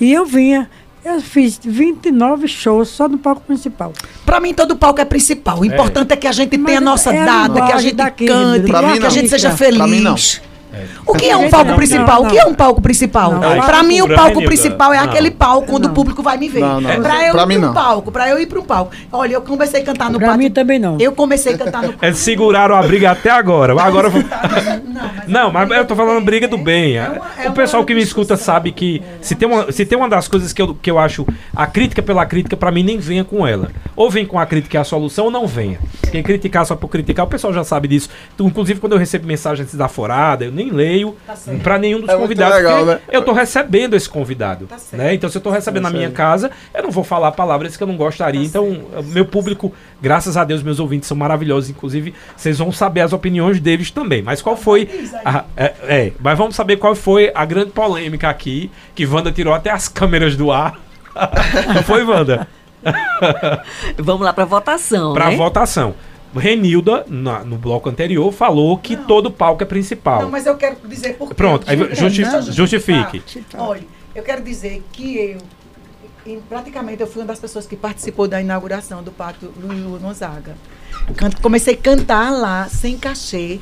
E eu vinha. Eu fiz 29 shows só no palco principal. Pra mim, todo palco é principal. O importante é, que a gente Mas tenha a nossa é a data, que a gente daquele, cante, Pra mim, que a gente seja Pra feliz. mim, não. O que é um palco principal? O que é um palco principal? Fala mim, o por palco principal é aquele palco onde o público vai me ver. Pra eu ir pra um palco, pra eu ir pra um palco. Olha, eu comecei a cantar no Pra pátio. mim também não. Eu comecei a cantar no Eles seguraram a briga até agora. Agora. Não, Não, mas eu tô falando briga do bem. É é o pessoal que me escuta sabe que se tem uma, se tem uma das coisas que eu, que eu acho a crítica pela crítica, pra mim nem venha com ela. Ou vem com a crítica e a solução, ou não venha. Quem criticar só por criticar, o pessoal já sabe disso. Inclusive, quando eu recebo mensagens desaforadas, eu nem leio pra nenhum dos É convidados. legal, porque né? Eu tô recebendo esse convidado. Tá certo. né? Então, se eu tô recebendo na Tá minha casa, eu não vou falar palavras que eu não gostaria. então, meu público, graças a Deus, meus ouvintes são maravilhosos. Inclusive, vocês vão saber as opiniões deles também. Mas qual foi. a- é, é, mas vamos saber qual foi a grande polêmica aqui, que Wanda tirou até as câmeras do ar. Não foi, Wanda? Vamos lá para votação, Pra né? votação. Renilda, na- no bloco anterior, falou que todo palco é principal. Não, mas eu quero dizer por. Pronto, aí justi- justificar. justifique. Olha, eu quero dizer que eu, em- praticamente, eu fui uma das pessoas que participou da inauguração do Pátio Luiz Gonzaga. Comecei a cantar lá, sem cachê,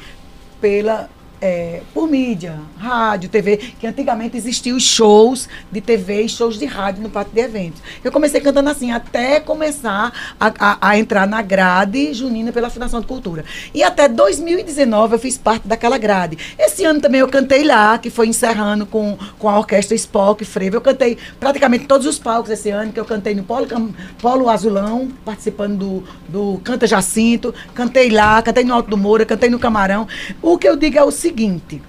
pela, é, por mídia, rádio, TV, que antigamente existiam shows de TV e shows de rádio no pátio de eventos. Eu comecei cantando assim, até começar a, a- a entrar na grade junina pela Fundação de Cultura. E até 2019 eu fiz parte daquela grade. Esse ano também eu cantei lá, que foi encerrando com, com a orquestra Spock, Frevo. Eu cantei praticamente todos os palcos esse ano, que eu cantei no Polo, Polo Azulão, participando do, do Canta Jacinto, cantei lá, cantei no Alto do Moura, cantei no Camarão. O que eu digo é o seguinte,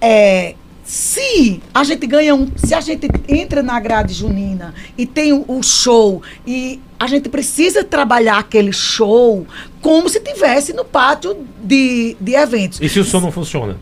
é, se a gente ganha um, se a gente entra na grade junina e tem o, o show e a gente precisa trabalhar aquele show como se tivesse no pátio de, de eventos. E se o som não funciona?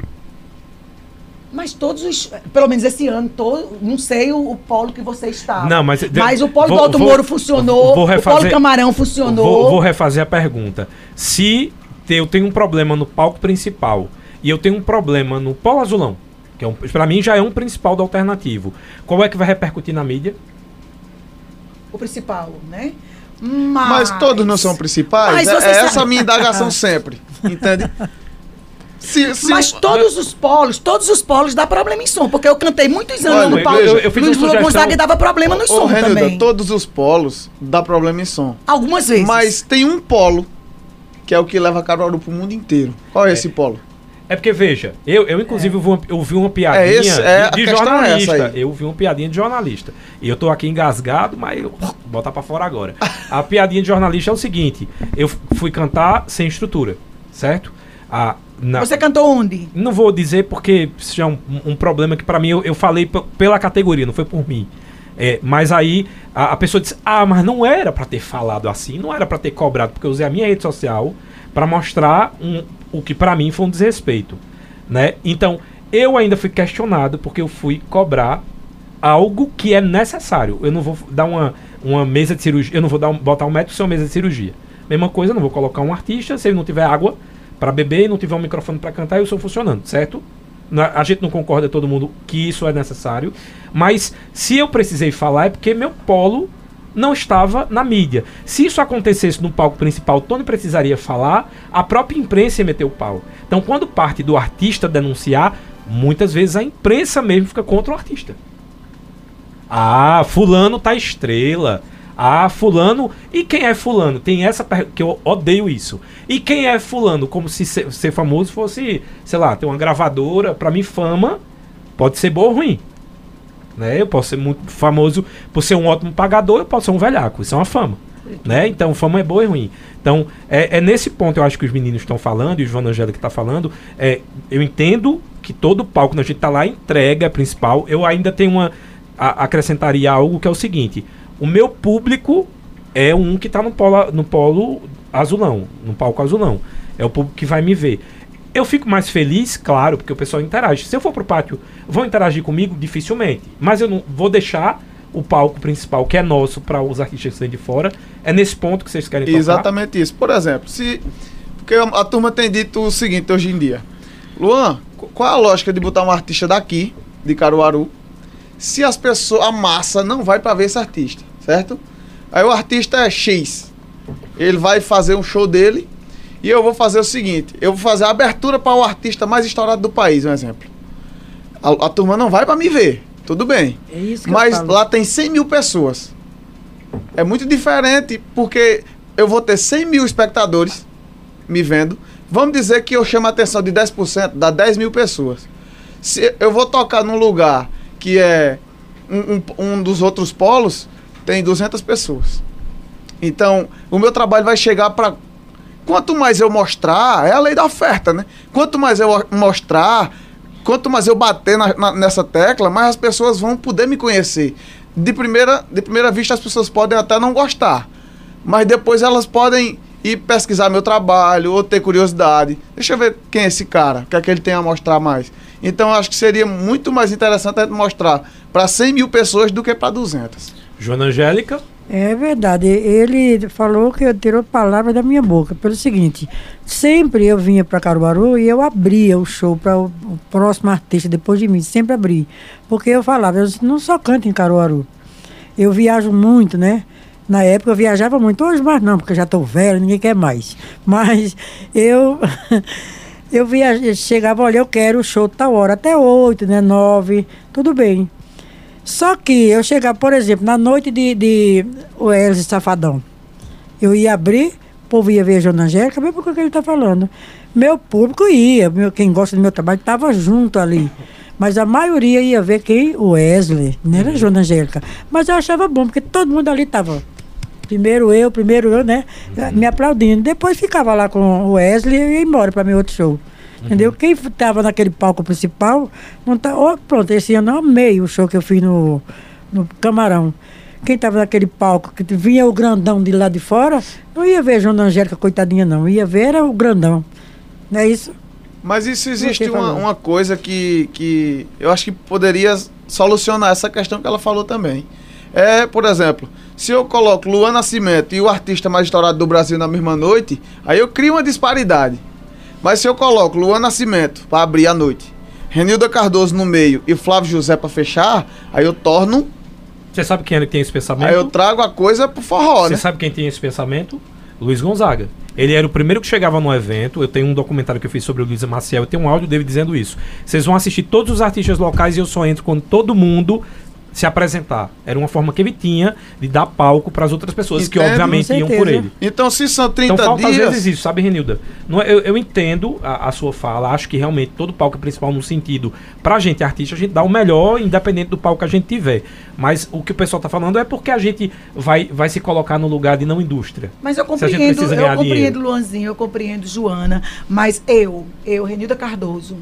Mas todos os, pelo menos esse ano, todo, não sei o, o polo que você está. Não, mas- mas o polo vou- do Alto vou- Moro funcionou, vou o refazer- polo Camarão funcionou. Vou, vou refazer a pergunta. Se te- eu tenho um problema no palco principal e eu tenho um problema no Polo Azulão, que é um, para mim já é um principal do alternativo, qual é que vai repercutir na mídia? O principal, né? Mas todos não são principais. Mas é é sabe- essa a minha indagação sempre. Entende? Se, se Mas todos os polos, todos os polos dá problema em som, porque eu cantei muitos Olha, anos no eu- palco. eu- eu fiz Luiz sugestão- Gonzaga e dava problema no Ô, som Renilda, também. todos os polos dá problema em som. Algumas vezes. Mas tem um polo que é o que leva Caruaru pro mundo inteiro. Qual é, esse polo? É porque, veja, eu, eu inclusive vi uma- eu vi uma piadinha É, esse- é, a de, de é jornalista. eu vi uma piadinha de jornalista. E eu tô aqui engasgado, mas eu vou botar pra fora agora. A piadinha de jornalista é o seguinte: eu fui cantar sem estrutura, certo? A, na- Você cantou onde? Não vou dizer porque isso é um, um problema que pra mim eu, eu falei pela categoria, não foi por mim. É, mas aí a, a pessoa disse: Ah, mas não era pra ter falado assim, não era pra ter cobrado, porque eu usei a minha rede social pra mostrar um, o que pra mim foi um desrespeito, né? Então eu ainda fui questionado porque eu fui cobrar algo que é necessário. Eu não vou dar uma, uma mesa de cirurgia, eu não vou dar um- botar um médico sem uma mesa de cirurgia. Mesma coisa, eu não vou colocar um artista se ele não tiver água para beber e não tiver um microfone para cantar e o som funcionando, certo? Na- A gente não concorda todo mundo que isso é necessário, mas se eu precisei falar é porque meu polo não estava na mídia. Se isso acontecesse no palco principal, Tony precisaria falar, a própria imprensa ia meter o pau. Então, quando parte do artista denunciar, muitas vezes a imprensa mesmo fica contra o artista. Ah, fulano tá estrela. Ah, fulano. E quem é fulano? Tem essa que eu odeio isso. E quem é fulano? Como se ser, ser famoso fosse, sei lá, ter uma gravadora. Pra mim, fama pode ser boa ou ruim. Né? Eu posso ser muito famoso por ser um ótimo pagador, eu posso ser um velhaco. Isso é uma fama. Né? Então, fama é boa e ruim. Então, é, é nesse ponto eu acho que os meninos estão falando, e o João Angélica está falando. É, eu entendo que todo palco, quando a gente está lá, entrega é principal. Eu ainda tenho uma. a- acrescentaria algo que é o seguinte: o meu público é um que está no polo, no polo azulão, no palco azulão. É o público que vai me ver. Eu fico mais feliz, claro, porque o pessoal interage. Se eu for pro pátio, vão interagir comigo dificilmente. Mas eu não vou deixar o palco principal, que é nosso, para os artistas que de fora. É nesse ponto que vocês querem tocar. Exatamente isso. Por exemplo, se. Porque a, turma tem dito o seguinte hoje em dia. Luan, qu- qual a lógica de botar um artista daqui, de Caruaru, se as pessoas, a massa não vai pra ver esse artista, certo? Aí o artista é X. Ele vai fazer um show dele e eu vou fazer o seguinte: eu vou fazer a abertura para o artista mais estourado do país, um exemplo. A, a turma não vai pra me ver, tudo bem. É isso que Mas lá tem 100 mil pessoas. É muito diferente, porque eu vou ter 100 mil espectadores me vendo. Vamos dizer que eu chamo a atenção de 10%, dá 10 mil pessoas. Se eu vou tocar num lugar que é um, um- um dos outros polos, tem 200 pessoas. Então, o meu trabalho vai chegar para. Quanto mais eu mostrar, é a lei da oferta, né? Quanto mais eu mostrar, quanto mais eu bater na- na- nessa tecla, mais as pessoas vão poder me conhecer. De primeira, de primeira vista, as pessoas podem até não gostar, mas depois elas podem ir pesquisar meu trabalho ou ter curiosidade. Deixa eu ver quem é esse cara, o que é que ele tem a mostrar mais. Então, acho que seria muito mais interessante a gente mostrar para 100 mil pessoas do que para 200. Joana Angélica. É verdade. Ele falou que eu tirou palavras da minha boca. Pelo seguinte, sempre eu vinha para Caruaru e eu abria o show para o, próximo artista depois de mim. Sempre abri. Porque eu falava, eu não só canto em Caruaru. Eu viajo muito, né? Na época eu viajava muito, hoje mais não, porque eu já estou velho, ninguém quer mais. Mas eu eu viajei, chegava, olha, eu quero o show tal hora, até oito, né? Nove, tudo bem. Só que eu chegava, por exemplo, na noite de, de o Elvis Safadão, eu ia abrir, o povo ia ver a Joana Angélica, mesmo porque ele está falando. Meu público ia, meu, quem gosta do meu trabalho estava junto ali. Mas a maioria ia ver quem? O Wesley, não era a Joana Angélica. Mas eu achava bom, porque todo mundo ali estava. Primeiro eu, primeiro eu, né? Me aplaudindo. Depois ficava lá com o Wesley e ia embora para meu outro show. Entendeu? Quem estava naquele palco principal, não tá, oh, pronto, esse ano eu amei o show que eu fiz no, no Camarão. Quem estava naquele palco, que vinha o grandão de lá de fora, não ia ver a Joana Angélica, coitadinha, não. Ia ver era o grandão. Não é isso? Mas isso existe uma, falou. uma coisa que, que eu acho que poderia solucionar essa questão que ela falou também. É, por exemplo, se eu coloco Luan Nascimento e o artista mais estourado do Brasil na mesma noite, aí eu crio uma disparidade. Mas se eu coloco Luan Nascimento para abrir a noite, Renilda Cardoso no meio e Flávio José para fechar, aí eu torno. Você sabe quem é que tem esse pensamento? Aí eu trago a coisa pro forró, Você né? sabe quem tem esse pensamento? Luiz Gonzaga. Ele era o primeiro que chegava no evento. Eu tenho um documentário que eu fiz sobre o Luiz Maciel. Eu tenho um áudio dele dizendo isso. Vocês vão assistir todos os artistas locais e eu só entro quando todo mundo se apresentar. Era uma forma que ele tinha de dar palco para as outras pessoas que Entendo, obviamente iam por ele. Então, se são 30 Então falta dias. às vezes isso, sabe, Renilda? Não é- eu, eu entendo a, a sua fala, acho que realmente todo palco é principal no sentido, pra gente artista, a gente dá o melhor, independente do palco que a gente tiver. Mas o que o pessoal tá falando é porque a gente vai, vai se colocar no lugar de não indústria. Mas eu Se a gente compreendo, eu compreendo dinheiro. Luanzinho, eu compreendo Joana, mas eu, eu, Renilda Cardoso,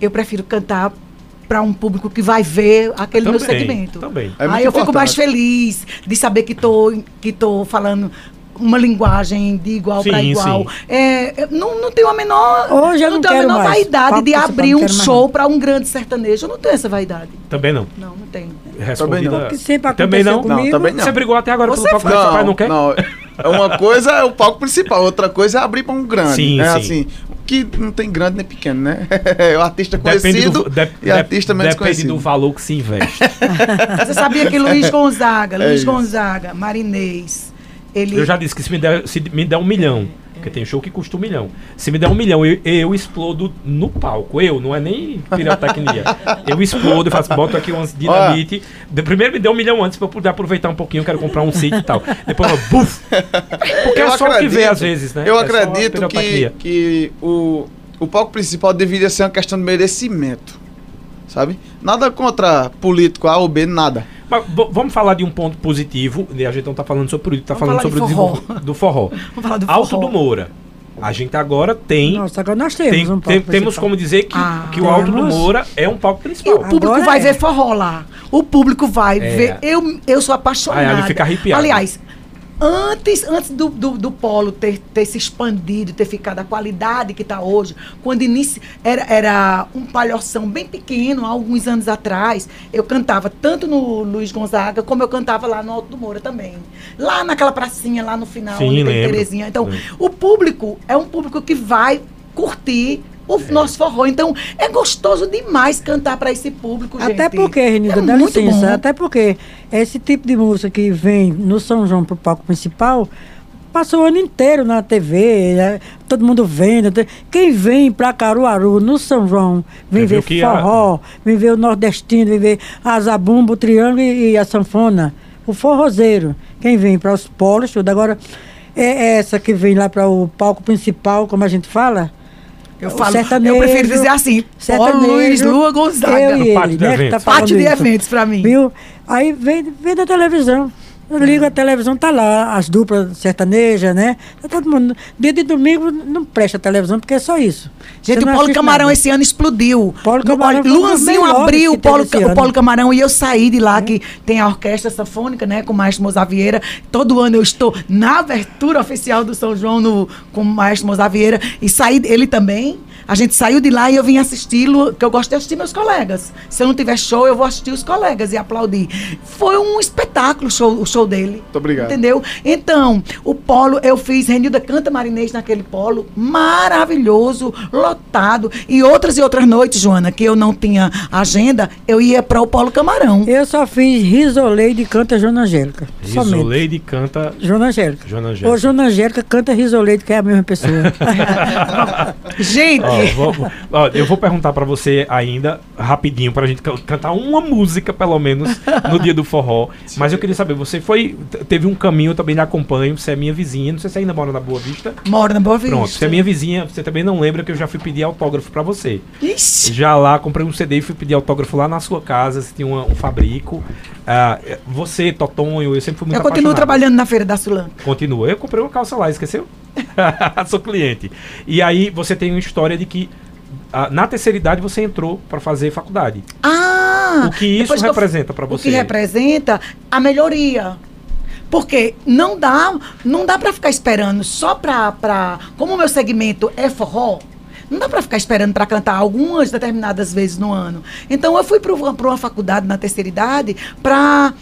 eu prefiro cantar para um público que vai ver aquele meu Também, segmento. também. É Aí eu fico mais importante. feliz de saber que tô, que tô falando uma linguagem de igual para igual. sim. É, eu não, não tenho a menor, Hoje eu não tenho a menor mais. vaidade Papo de abrir não um show não. para um grande sertanejo. Eu não tenho essa vaidade. Também não. Não, não tenho. Respondida. não. Que sempre Também não? aconteceu comigo. Não, também não. Você brigou até agora Você pelo palco faz. principal não quer? não. É Uma coisa é o palco principal, outra coisa é abrir para um grande. Sim, né? sim. Assim, que não tem grande nem pequeno, né? o artista Depende conhecido do, de- e artista menos depende conhecido. do valor que se investe. Você sabia que Luiz Gonzaga, É Luiz isso. Gonzaga, Marinês, ele Eu já disse que se me der, se me der um milhão, porque tem show que custa um milhão. Se me der um milhão, eu, eu explodo no palco. Eu, não é nem pirotecnia. eu explodo, faço, boto aqui umas dinamite. De- primeiro me dê um milhão antes pra eu poder aproveitar um pouquinho, eu quero comprar um sítio e tal. Depois eu, buf! Porque é Eu só o que vê acredito- às vezes, né? Eu É acredito que, que o, o palco principal deveria ser uma questão de merecimento. Sabe? Nada contra político A ou B, nada. Mas vamos falar de um ponto positivo. e A gente não tá falando sobre tá falando sobre de o forró. do forró. Vamos falar do Alto forró. do Moura. A gente agora tem. Nossa, agora nós temos tem- um tem- temos principal. como dizer que, Ah, que o Alto do. Moura é um palco E o principal. público Agora vai é. ver forró lá. O público vai É. ver. Eu, eu sou apaixonada. Aí ele fica arrepiado. Aliás, antes, antes do, do, do polo ter, ter se expandido, ter ficado a qualidade que está hoje, quando inici, era, era um palhoção bem pequeno, há alguns anos atrás, eu cantava tanto no Luiz Gonzaga, como eu cantava lá no Alto do Moura também. Lá naquela pracinha, lá no final, Sim, onde tem. Terezinha. Então, Lembro. o público é um público que vai curtir o É. nosso forró. Então, é gostoso demais cantar para esse público, gente. Até porque, Renilda, é dá muito licença, bom. até porque esse tipo de música que vem no São João pro palco principal, passou o ano inteiro na TV, né? todo mundo vendo. Quem vem pra Caruaru, no São João, vem ver o que a- forró, vem ver o nordestino, vem ver a zabumba, o triângulo e, e a sanfona. O forrozeiro. Quem vem para os polos, tudo. Agora, é essa que vem lá para o palco principal, como a gente fala? Eu O falo, sertanejo, eu prefiro dizer assim, Paulo Luiz Lua Eu Gonzaga. e Pátio ele, de né? Tá eventos. falando Pátio de isso. eventos pra mim. Viu? Aí vem, vem da televisão. Eu ligo a televisão, tá lá, as duplas sertanejas, né? Tá todo mundo. Dia de domingo não presta a televisão, porque é só isso. Gente, o Polo assiste Camarão nada. esse ano explodiu. Polo No- Camarão dos Luanzinho abriu o Polo, esse o. É. Polo Camarão e eu saí de lá, que tem a orquestra sanfônica, né, com o Maestro Mozavieira. Todo ano eu estou na abertura oficial do São João no, com o Maestro Mozavieira. E saí, ele também. A gente saiu de lá e eu vim assisti-lo, que eu gosto de assistir meus colegas. Se eu não tiver show, eu vou assistir os colegas e aplaudir. Foi um espetáculo o show, o show dele. Muito obrigado. Entendeu? Então, o polo, eu fiz Renilda Canta Marinês naquele polo, maravilhoso, lotado. E outras e outras noites, Joana, que eu não tinha agenda, eu ia para o Polo Camarão. Eu só fiz Risoleide canta Joana Angélica. Risoleide canta. Joana Angélica. Joana Angélica. Ou Joana Angélica canta Risoleide, que é a mesma pessoa. Gente, Ó, vou- ó, eu vou perguntar pra você ainda, rapidinho, pra gente can- cantar uma música, pelo menos, no dia do forró. Mas eu queria saber, você foi. Teve um caminho, eu também lhe acompanho, você é minha vizinha, não sei se você ainda mora na Boa Vista. moro na Boa Vista. Pronto, você é minha vizinha, você também não lembra que eu já fui pedir autógrafo pra você. Ixi, Já lá, comprei um CD e fui pedir autógrafo lá na sua casa, você tinha uma- um fabrico. Ah, você, Totonho, eu sempre fui muito eu continuo apaixonado. trabalhando na Feira da Sulan. Continua. Eu comprei uma calça lá, esqueceu? Sou cliente. E aí você tem uma história de que ah, na terceira idade você entrou para fazer faculdade. Ah! O que isso eu- representa pra O você? que representa a melhoria. Porque não dá, não dá para ficar esperando só pra, pra. Como o meu segmento é forró, não dá para ficar esperando para cantar algumas determinadas vezes no ano. Então eu fui para uma faculdade na terceira idade para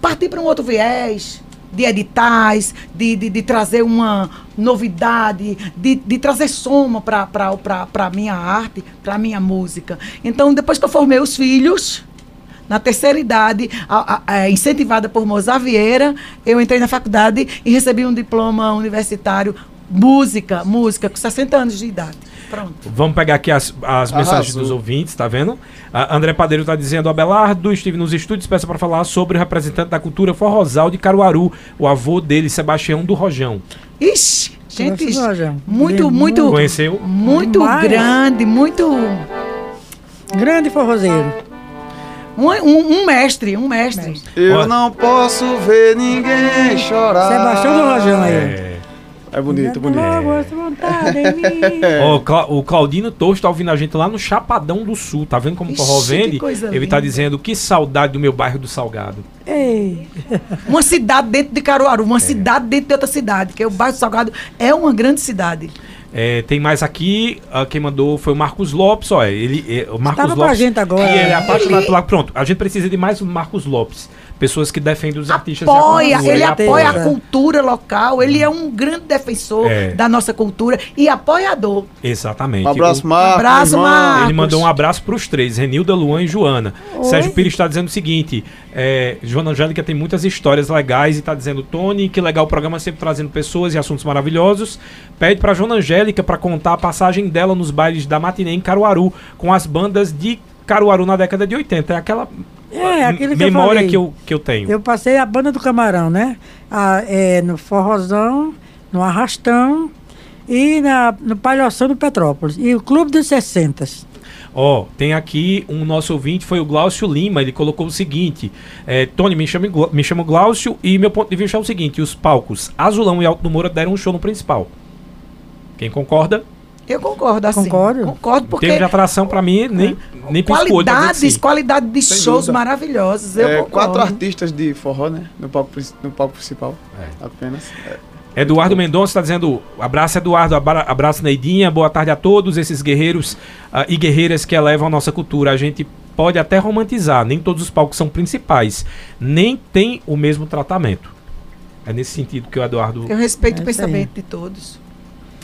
partir para um outro viés de editais, de, de, de trazer uma novidade, de, de trazer soma para a minha arte, para a minha música. Então, depois que eu formei os filhos, na terceira idade, a, a, a, incentivada por Mozart Vieira, eu entrei na faculdade e recebi um diploma universitário música, música, com 60 anos de idade. Pronto. Vamos pegar aqui as, as mensagens dos ouvintes, tá vendo? A André Padeiro está dizendo: Abelardo, estive nos estúdios, peça para falar sobre o representante da cultura forrosal de Caruaru, o avô dele, Sebastião do Rojão. Ixi, gente, muito, muito. Conheceu? Muito Mas... grande, muito. Grande forrozeiro. Um, um, um, mestre, um mestre. Eu não posso ver ninguém chorar. Sebastião do Rojão aí. É. É bonito, bonito. É. oh, o Claudino Torres tá ouvindo a gente lá no Chapadão do Sul. Tá vendo como o forró vende? Ele linda. tá dizendo que saudade do meu bairro do Salgado. Ei. Uma cidade dentro de Caruaru, uma é. cidade dentro de outra cidade, que é o bairro do Salgado é uma grande cidade. É, tem mais aqui, uh, quem mandou foi o Marcos Lopes, ó, ele, é, o Marcos Estava Lopes. gente agora. E ele é apaixonado pela, pronto, a gente precisa de mais um Marcos Lopes pessoas que defendem os artistas apoia, Ele, ele apoia a cultura local, ele é um grande defensor é. da nossa cultura e apoiador. Exatamente. Um abraço, Marcos. Um abraço, Marcos. Ele mandou um abraço para os três, Renilda, Luan e Joana. Oi. Sérgio Pires está dizendo o seguinte, é, Joana Angélica tem muitas histórias legais e está dizendo, Tony, que legal o programa, sempre trazendo pessoas e assuntos maravilhosos. Pede para Joana Angélica para contar a passagem dela nos bailes da matinê em Caruaru, com as bandas de Caruaru na década de 80. É aquela é, aquilo que memória eu que, eu, que eu tenho. Eu passei a banda do Camarão, né? A, é, no Forrozão, no Arrastão e na, no Palhoção do Petrópolis. E o Clube dos 60. Ó, oh, tem aqui um nosso ouvinte, foi o Glaucio Lima, ele colocou o seguinte: é, Tony, me chamo, me chamo Glaucio e meu ponto de vista é o seguinte: os palcos Azulão e Alto do Moura deram um show no principal. Quem concorda? Eu concordo, assim. Concordo. Concordo porque... Teve atração para mim, nem, nem Qualidades, assim. qualidade de Sem shows dúvida. maravilhosos. Eu é, quatro artistas de forró, né? No palco, no palco principal. É. Apenas. É. Eduardo Mendonça está dizendo: abraço, Eduardo, abraço, Neidinha, boa tarde a todos esses guerreiros uh, e guerreiras que elevam a nossa cultura. A gente pode até romantizar, nem todos os palcos são principais, nem tem o mesmo tratamento. É nesse sentido que o Eduardo. Eu respeito é o pensamento de todos.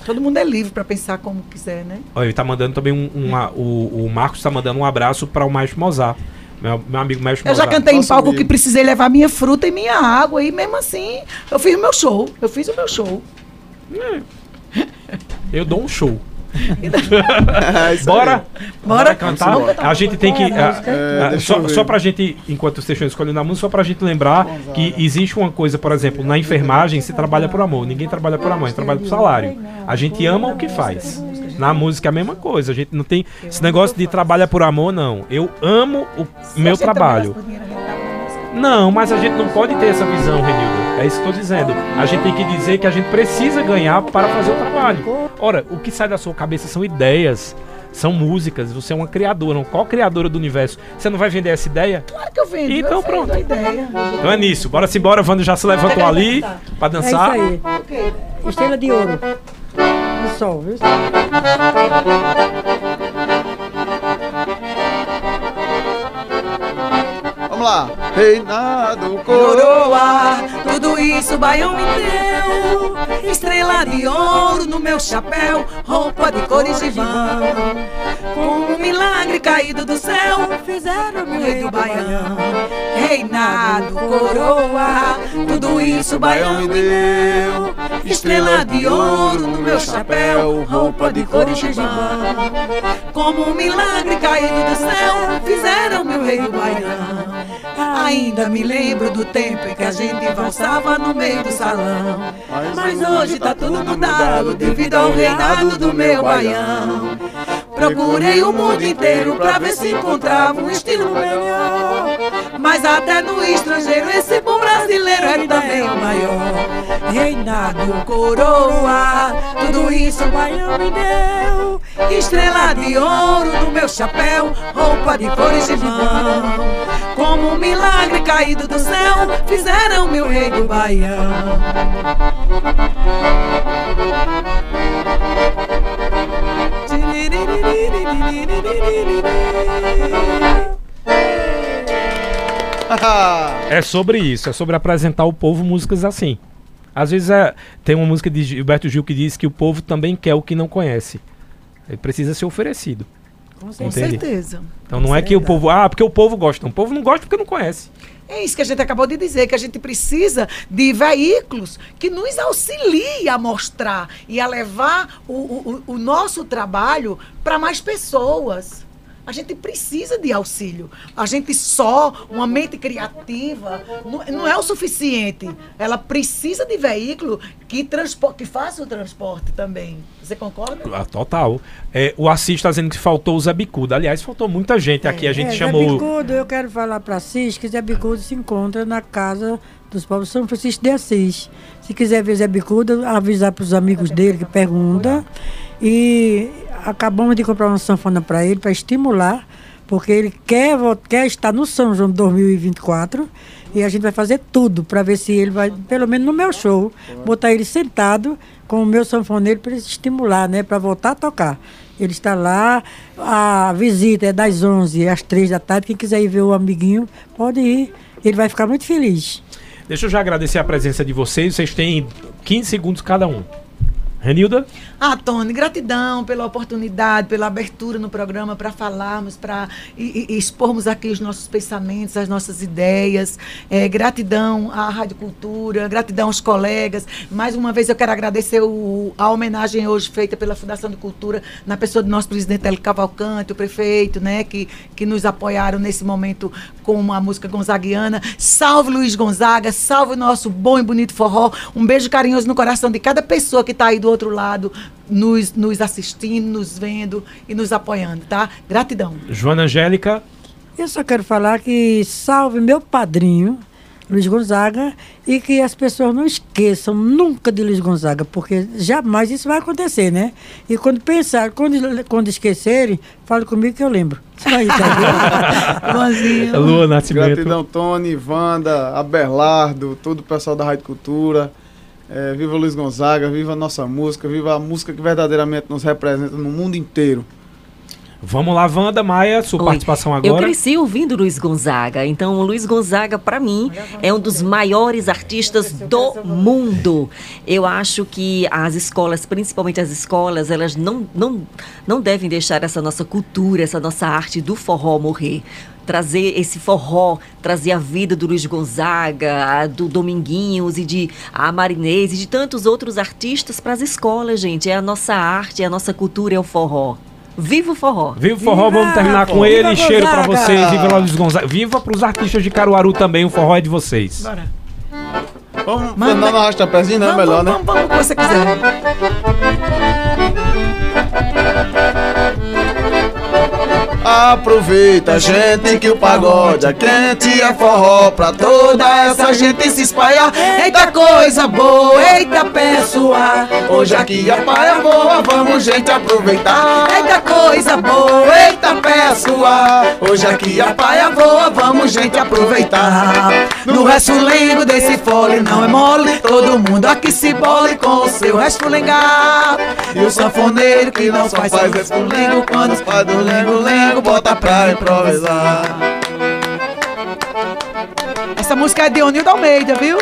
Todo mundo é livre para pensar como quiser, né? Olha, ele tá mandando também um, uma, o, o Marcos está mandando um abraço para o Maestro Mozart. Meu, meu amigo Maestro Eu já cantei Nossa, em palco amigo. que precisei levar minha fruta e minha água. E mesmo assim, eu fiz o meu show. Eu fiz o meu show. É. Eu dou um show. Bora? Bora cantar? A gente tem que. É, é, só, só pra gente, enquanto vocês estão escolhendo a música, só pra gente lembrar que existe uma coisa, por exemplo, na enfermagem se trabalha por amor. Ninguém trabalha por amor, a gente trabalha por salário. A gente ama o que faz. Na música é a mesma coisa. A gente não tem esse negócio de trabalha por amor, não. Eu amo o meu trabalho. Não, mas a gente não pode ter essa visão, Renildo. É isso que estou dizendo. A gente tem que dizer que a gente precisa ganhar para fazer o trabalho. Ora, o que sai da sua cabeça são ideias, são músicas. Você é uma criadora, qual criadora do universo? Você não vai vender essa ideia? Claro que eu vendo. Então eu pronto. A ideia. Então é nisso. Bora se embora. Wanda já se levantou ali para dançar. É isso aí. Okay. Estrela de ouro. No sol, viu? Vamos lá. Reinado, coroa, tudo isso o baião me deu. Estrela de ouro no meu chapéu, roupa de cores de vão. Com um milagre caído do céu, fizeram o rei do baião. Reinado, coroa, tudo isso o baião me deu. Estrela de ouro no meu chapéu, roupa de cores de vão. Como um milagre caído do céu, fizeram meu rei do baião. Ainda me lembro do tempo em que a gente valsava no meio do salão. Mas hoje tá tudo mudado devido ao reinado do meu baião. Procurei o mundo inteiro pra ver se encontrava um estilo melhor. Mas até no estrangeiro esse bom brasileiro é também o maior. Reinado, coroa, tudo isso o baião me deu. Estrela de ouro no meu chapéu, roupa de cores de vão. Como um milagre caído do céu, fizeram meu rei do baião. É sobre isso, é sobre apresentar ao povo músicas assim. Às vezes é, tem uma música de Gilberto Gil que diz que o povo também quer o que não conhece. Ele precisa ser oferecido. Com Entendi. certeza. Então não é que o povo, ah, porque o povo gosta. O povo não gosta porque não conhece. É isso que a gente acabou de dizer, que a gente precisa de veículos que nos auxiliem a mostrar e a levar o, o- o nosso trabalho para mais pessoas. A gente precisa de auxílio. A gente só, uma mente criativa, não, não é o suficiente. Ela precisa de veículo que, transpo- que faça o transporte também. Você concorda? Ah, total. É, o Assis está dizendo que faltou o Zé Bicuda. Aliás, faltou muita gente aqui. A gente É, Zé chamou. Bicudo, eu quero falar para Assis que Zé Bicudo se encontra na casa dos povos São Francisco de Assis. Se quiser ver Zé Bicudo, avisar para os amigos dele que pergunta. E acabamos de comprar uma sanfona para ele, para estimular, porque ele quer, quer estar no São João de 2024. E a gente vai fazer tudo para ver se ele vai, pelo menos no meu show, botar ele sentado com o meu sanfoneiro para ele estimular, né? Para voltar a tocar. Ele está lá, a visita é das 11 às 3 da tarde. Quem quiser ir ver o amiguinho, pode ir. Ele vai ficar muito feliz. Deixa eu já agradecer a presença de vocês. Vocês têm 15 segundos cada um. Renilda? Ah, Tony, gratidão pela oportunidade, pela abertura no programa para falarmos, para expormos aqui os nossos pensamentos, as nossas ideias. É, gratidão à Rádio Cultura, gratidão aos colegas. Mais uma vez eu quero agradecer o- a homenagem hoje feita pela Fundação de Cultura, na pessoa do nosso presidente Hélio Cavalcante, o prefeito, né, que, que nos apoiaram nesse momento com a música gonzaguiana. Salve Luiz Gonzaga, salve o nosso bom e bonito forró. Um beijo carinhoso no coração de cada pessoa que está aí do outro lado, nos, nos assistindo, nos vendo e nos apoiando, tá? Gratidão. Joana Angélica? Eu só quero falar que salve meu padrinho, Luiz Gonzaga, e que as pessoas não esqueçam nunca de Luiz Gonzaga, porque jamais isso vai acontecer, né? E quando pensar, quando, quando esquecerem, fale comigo que eu lembro. Isso aí. Luanzinho. Lua Nascimento. Gratidão, Tony, Wanda, Abelardo, todo o pessoal da Rádio Cultura. É, viva Luiz Gonzaga, viva a nossa música, viva a música que verdadeiramente nos representa no mundo inteiro. Vamos lá, Wanda Maia, sua Oi. participação Eu agora. cresci ouvindo Luiz Gonzaga, então o Luiz Gonzaga, para mim, é um dos maiores artistas do mundo. Eu acho que as escolas, principalmente as escolas, elas não, não, não devem deixar essa nossa cultura, essa nossa arte do forró morrer. Trazer esse forró, trazer a vida do Luiz Gonzaga, do Dominguinhos e de a Marinês e de tantos outros artistas para as escolas, gente. É a nossa arte, é a nossa cultura, é o forró. Viva o forró! Viva o forró, Viva, vamos terminar com ele. Viva Cheiro pra Gonzaga! vocês. Viva Luiz Gonzaga. Viva pros artistas de Caruaru também. O forró é de vocês. Bora. Vamos Manda- mandar no arrasta-pezinho, né? Vamos, Melhor, né? vamos, vamos, o que você quiser. Aproveita, gente, que o pagode é quente, é forró pra toda essa gente se espalhar. Eita coisa boa, eita pessoa. Hoje aqui a paia boa, vamos gente aproveitar. Eita coisa boa, eita pessoa. Hoje aqui a paia boa, vamos gente aproveitar. No resto lengo desse fole não é mole Todo mundo aqui se bole com o seu resto lengar E o sanfoneiro que não só faz esse lengo quando faz do lengo lengo bota pra improvisar. Essa música é de Onildo Almeida, viu?